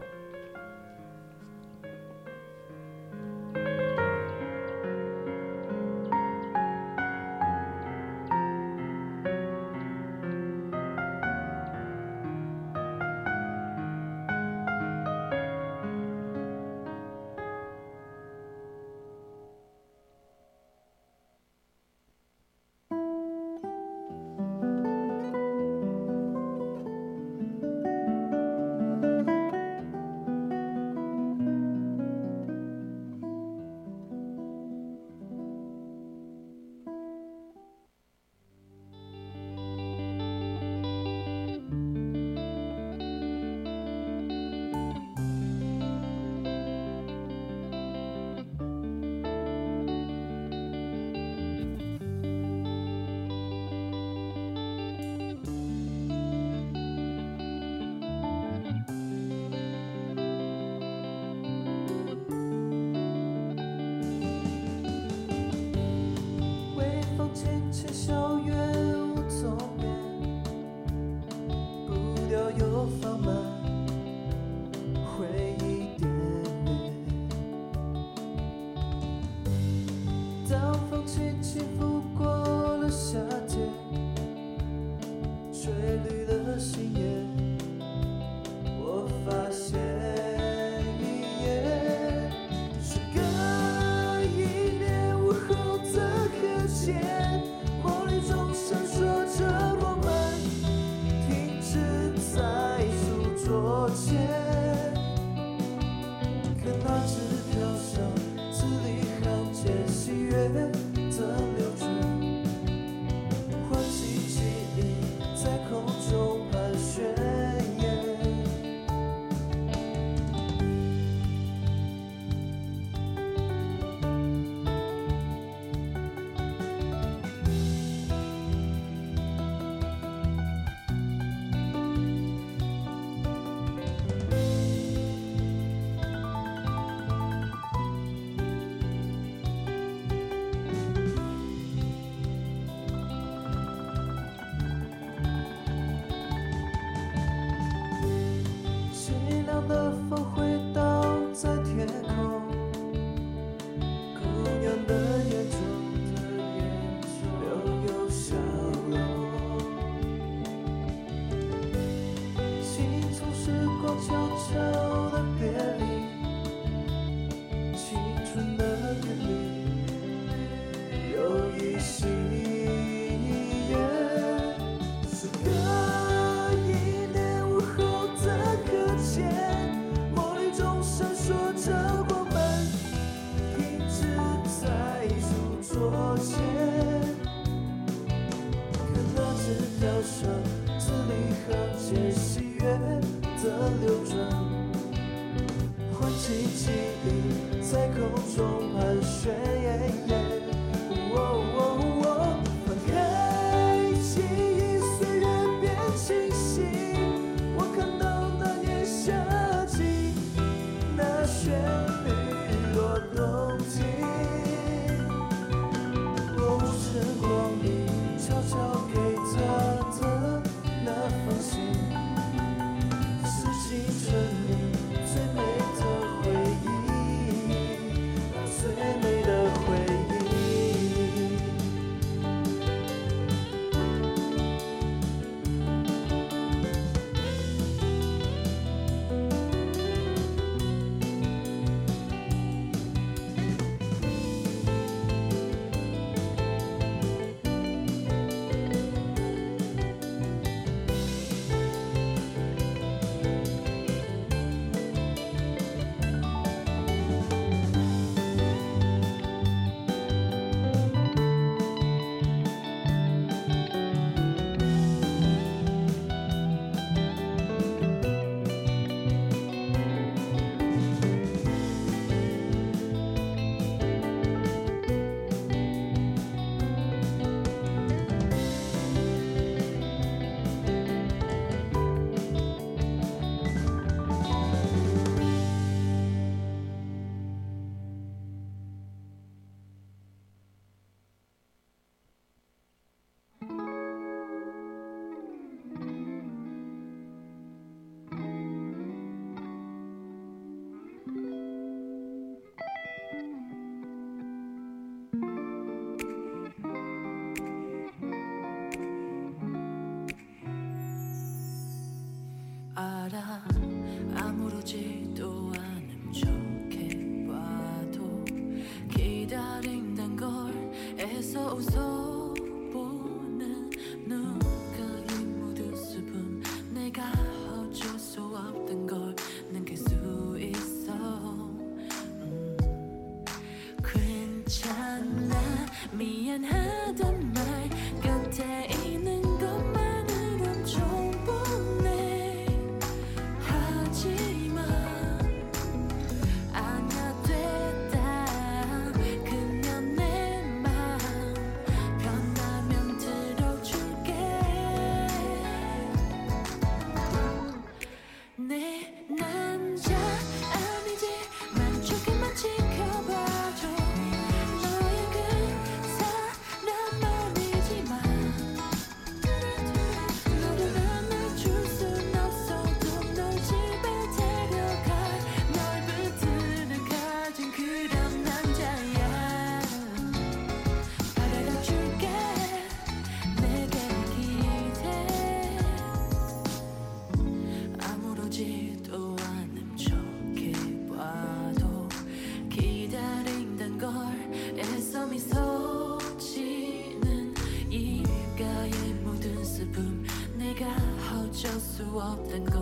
out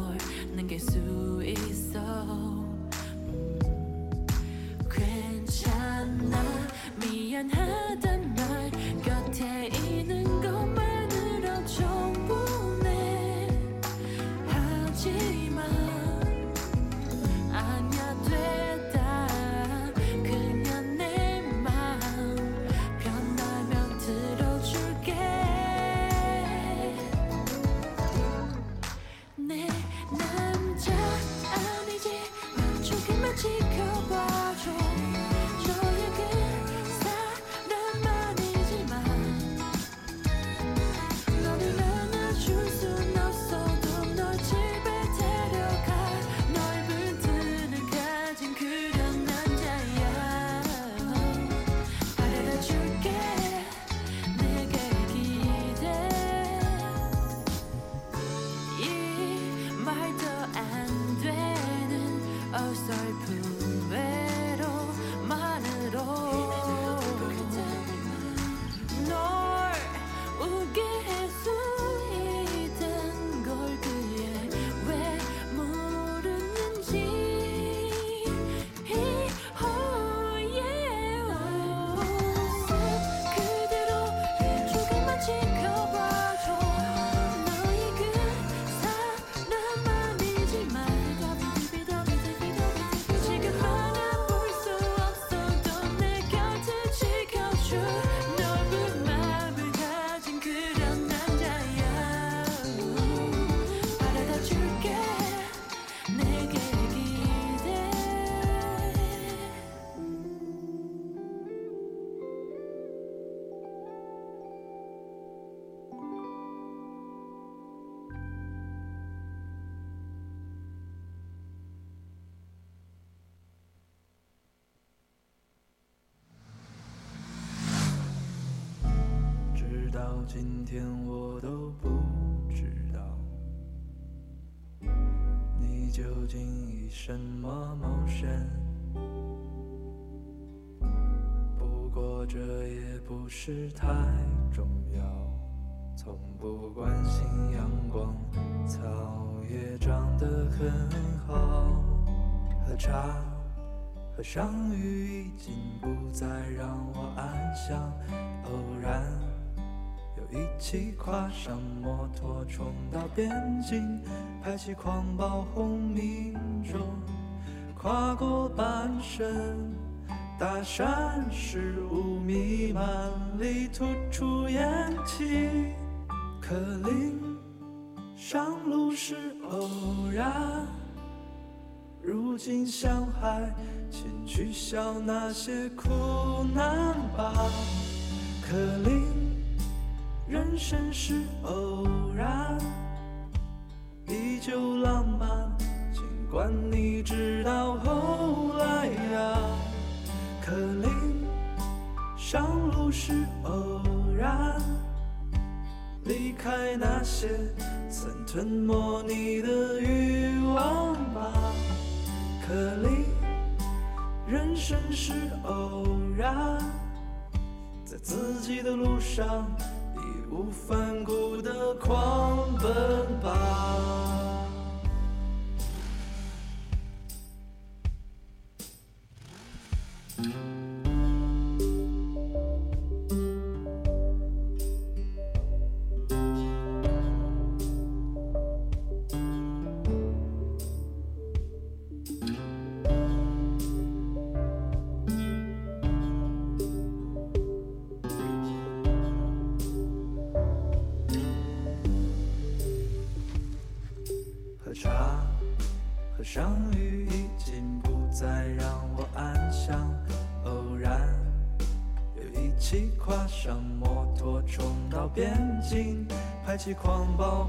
今天我都不知道你究竟以什么谋生，不过这也不是太重要，从不关心阳光，草也长得很好，喝茶，和上鱼已经不再让我安详，偶然。一起跨上摩托，冲到边境，排起狂暴轰鸣中，跨过半生。大山是雾，弥漫里吐出烟气。克林，上路是偶然，如今相爱，请取笑那些苦难吧。克林。人生是偶然依旧浪漫尽管你知道后来啊克林上路是偶然离开那些曾吞没你的欲望吧克林人生是偶然。在自己的路上无反顾的狂奔吧。起狂暴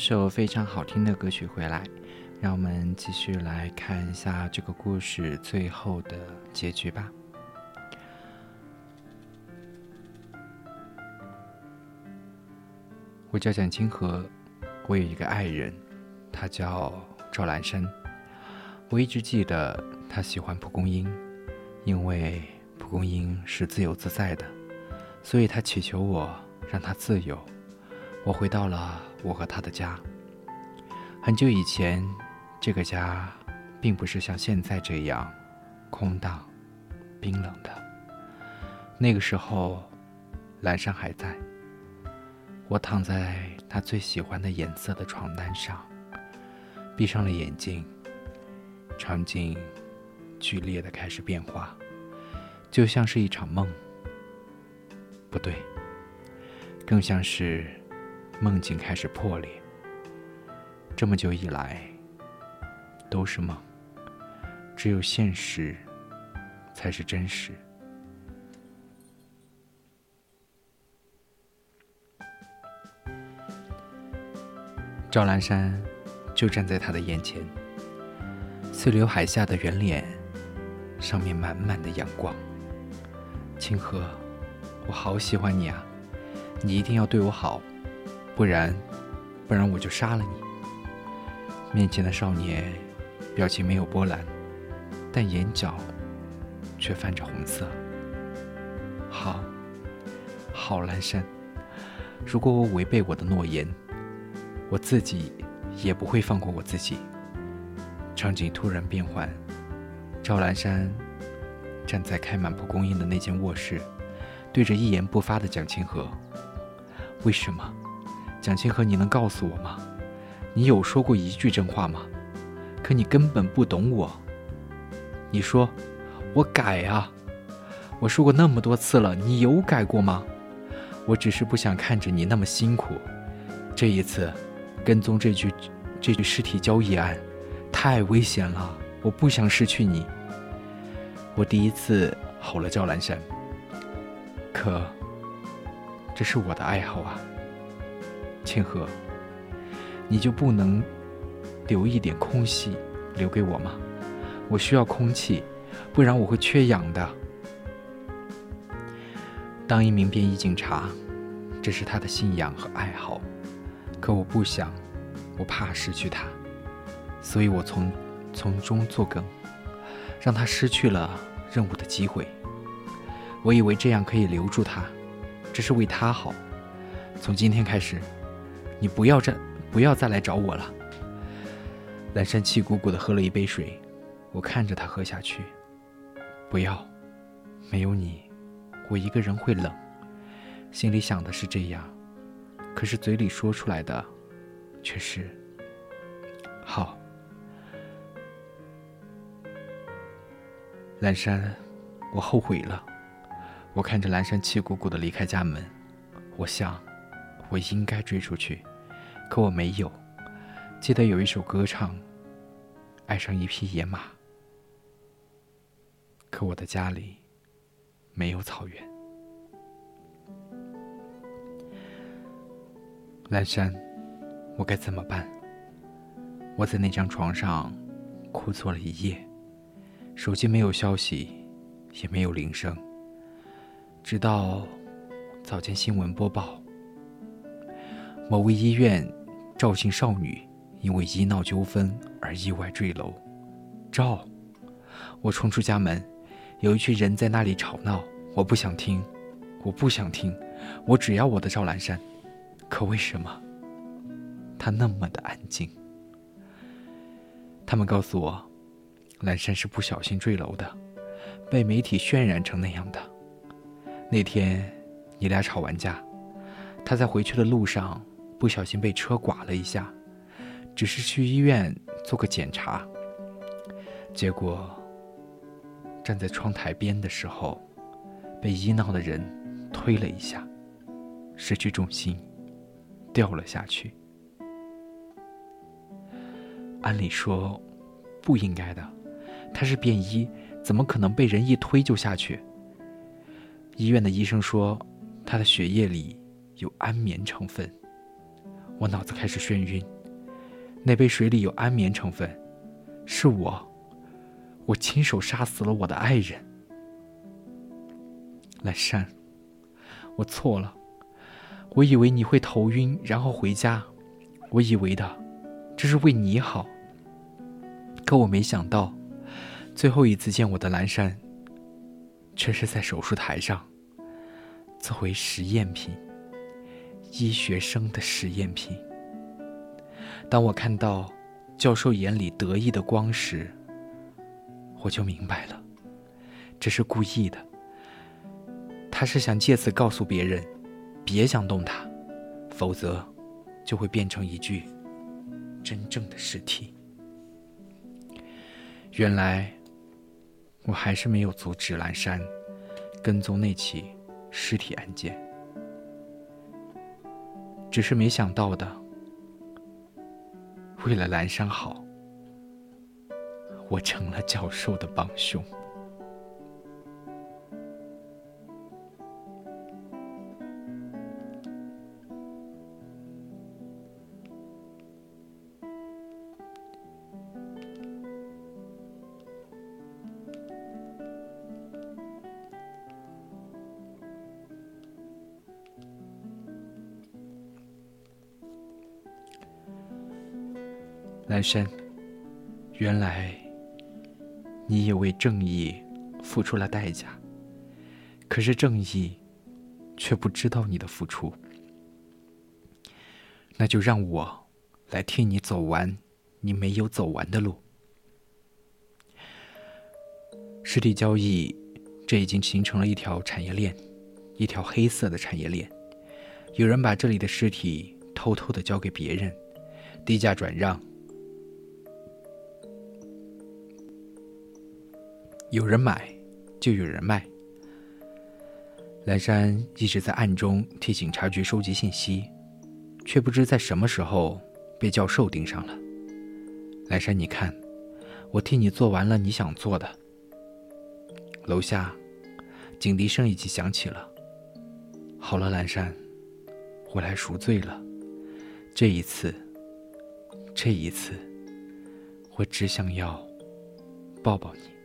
首非常好听的歌曲回来，让我们继续来看一下这个故事最后的结局吧。我叫蒋清河，我有一个爱人，他叫赵兰山。我一直记得他喜欢蒲公英，因为蒲公英是自由自在的，所以他祈求我让他自由。我回到了我和他的家。很久以前，这个家并不是像现在这样空荡、冰冷的。那个时候，蓝山还在。我躺在他最喜欢的颜色的床单上，闭上了眼睛，场景剧烈的开始变化，就像是一场梦。不对，更像是梦境开始破裂。这么久以来，都是梦，只有现实才是真实。赵兰山就站在他的眼前，碎刘海下的圆脸，上面满满的阳光。清河，我好喜欢你啊！你一定要对我好，不然，不然我就杀了你。面前的少年表情没有波澜，但眼角却泛着红色。好，好，蓝山，如果我违背我的诺言，我自己也不会放过我自己。场景突然变换，赵兰山站在开满蒲公英的那间卧室，对着一言不发的蒋清河。为什么？蒋清河，你能告诉我吗？你有说过一句真话吗？可你根本不懂我。你说，我改啊！我说过那么多次了，你有改过吗？我只是不想看着你那么辛苦。这一次，跟踪这具这具尸体交易案，太危险了，我不想失去你。我第一次吼了赵兰山，可这是我的爱好啊，清河。你就不能留一点空隙留给我吗？我需要空气，不然我会缺氧的。当一名便衣警察，这是他的信仰和爱好，可我不想，我怕失去他，所以我从从中作梗，让他失去了任务的机会。我以为这样可以留住他，这是为他好。从今天开始，你不要再。不要再来找我了。蓝山气鼓鼓地喝了一杯水，我看着他喝下去。不要，没有你，我一个人会冷。心里想的是这样，可是嘴里说出来的却是好。蓝山，我后悔了。我看着蓝山气鼓鼓地离开家门，我想，我应该追出去。可我没有。记得有一首歌唱：“爱上一匹野马。”可我的家里没有草原。蓝山，我该怎么办？我在那张床上哭坐了一夜，手机没有消息，也没有铃声。直到早间新闻播报，某位医院。赵姓少女因为医闹纠纷而意外坠楼。赵，我冲出家门，有一群人在那里吵闹，我不想听，我不想听，我只要我的赵兰山。可为什么他那么的安静？他们告诉我，兰山是不小心坠楼的，被媒体渲染成那样的。那天你俩吵完架，他在回去的路上。不小心被车剐了一下，只是去医院做个检查。结果站在窗台边的时候，被医闹的人推了一下，失去重心，掉了下去。按理说不应该的，他是便衣，怎么可能被人一推就下去？医院的医生说，他的血液里有安眠成分。我脑子开始眩晕，那杯水里有安眠成分，是我，我亲手杀死了我的爱人，蓝山，我错了，我以为你会头晕然后回家，我以为的，这是为你好，可我没想到，最后一次见我的蓝山，却是在手术台上，作为实验品。医学生的实验品。当我看到教授眼里得意的光时，我就明白了，这是故意的。他是想借此告诉别人，别想动他，否则就会变成一具真正的尸体。原来，我还是没有阻止蓝山跟踪那起尸体案件。只是没想到的，为了蓝山好，我成了教授的帮凶。山，原来你也为正义付出了代价，可是正义却不知道你的付出。那就让我来替你走完你没有走完的路。尸体交易，这已经形成了一条产业链，一条黑色的产业链。有人把这里的尸体偷偷的交给别人，低价转让；有人买，就有人卖。蓝山一直在暗中替警察局收集信息，却不知在什么时候被教授盯上了。蓝山，你看，我替你做完了你想做的。楼下，警笛声已经响起了。好了，蓝山。我来赎罪了，这一次，这一次，我只想要抱抱你。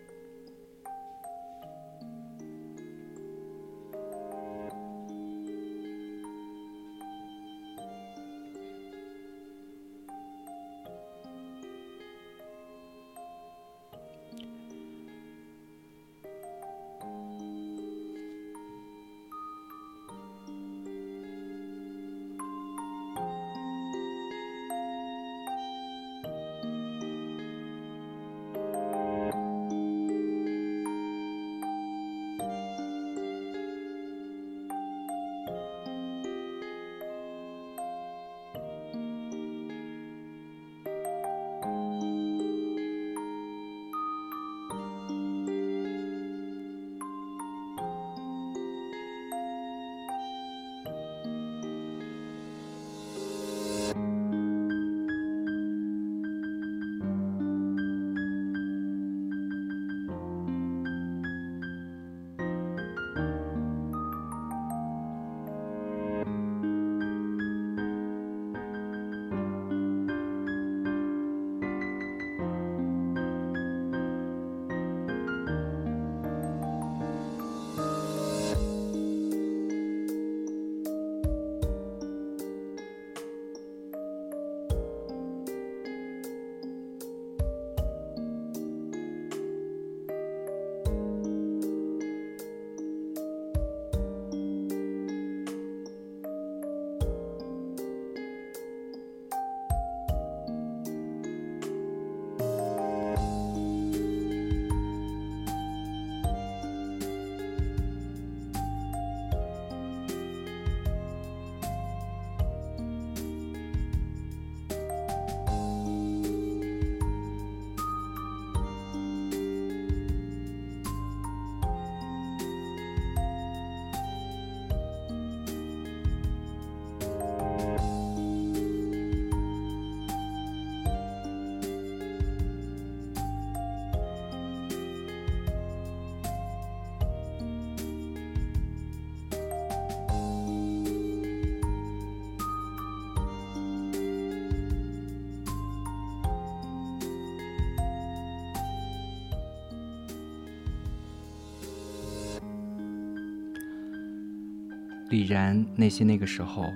李然内心那个时候，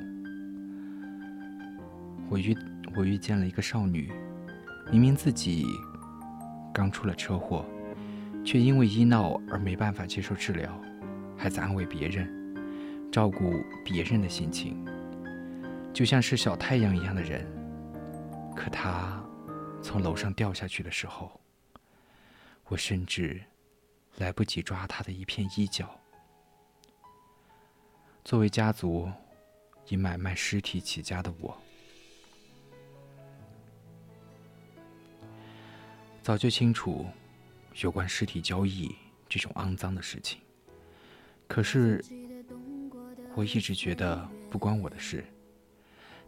我遇我遇见了一个少女，明明自己刚出了车祸，却因为医闹而没办法接受治疗，还在安慰别人，照顾别人的心情，就像是小太阳一样的人。可她从楼上掉下去的时候，我甚至来不及抓她的一片衣角。作为家族以买卖尸体起家的我，早就清楚有关尸体交易这种肮脏的事情。可是，我一直觉得不关我的事，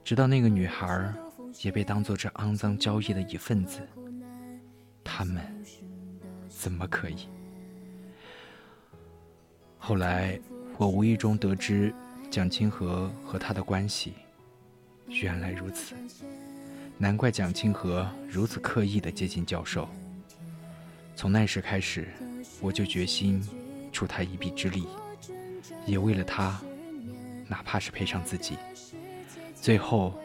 直到那个女孩也被当做这肮脏交易的一份子，他们怎么可以？后来。我无意中得知蒋清河和他的关系，原来如此，难怪蒋清河如此刻意的接近教授。从那时开始，我就决心助他一臂之力，也为了他，哪怕是赔上自己。最后，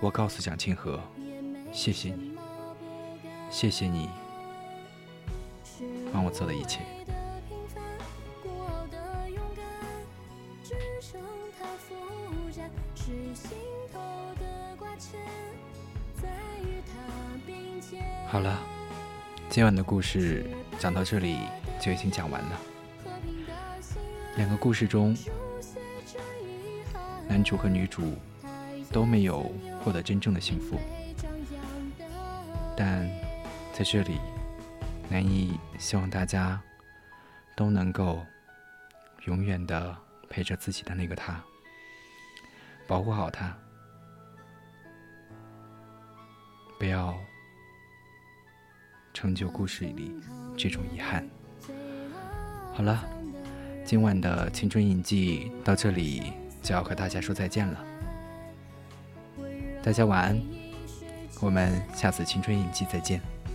我告诉蒋清河：“谢谢你。”谢谢你帮我做的一切。好了，今晚的故事讲到这里就已经讲完了。两个故事中，男主和女主都没有获得真正的幸福，但在这里，南艺希望大家都能够永远的陪着自己的那个他，保护好他，不要成就故事里这种遗憾。好了。今晚的青春印记到这里就要和大家说再见了，大家晚安，我们下次青春印记再见。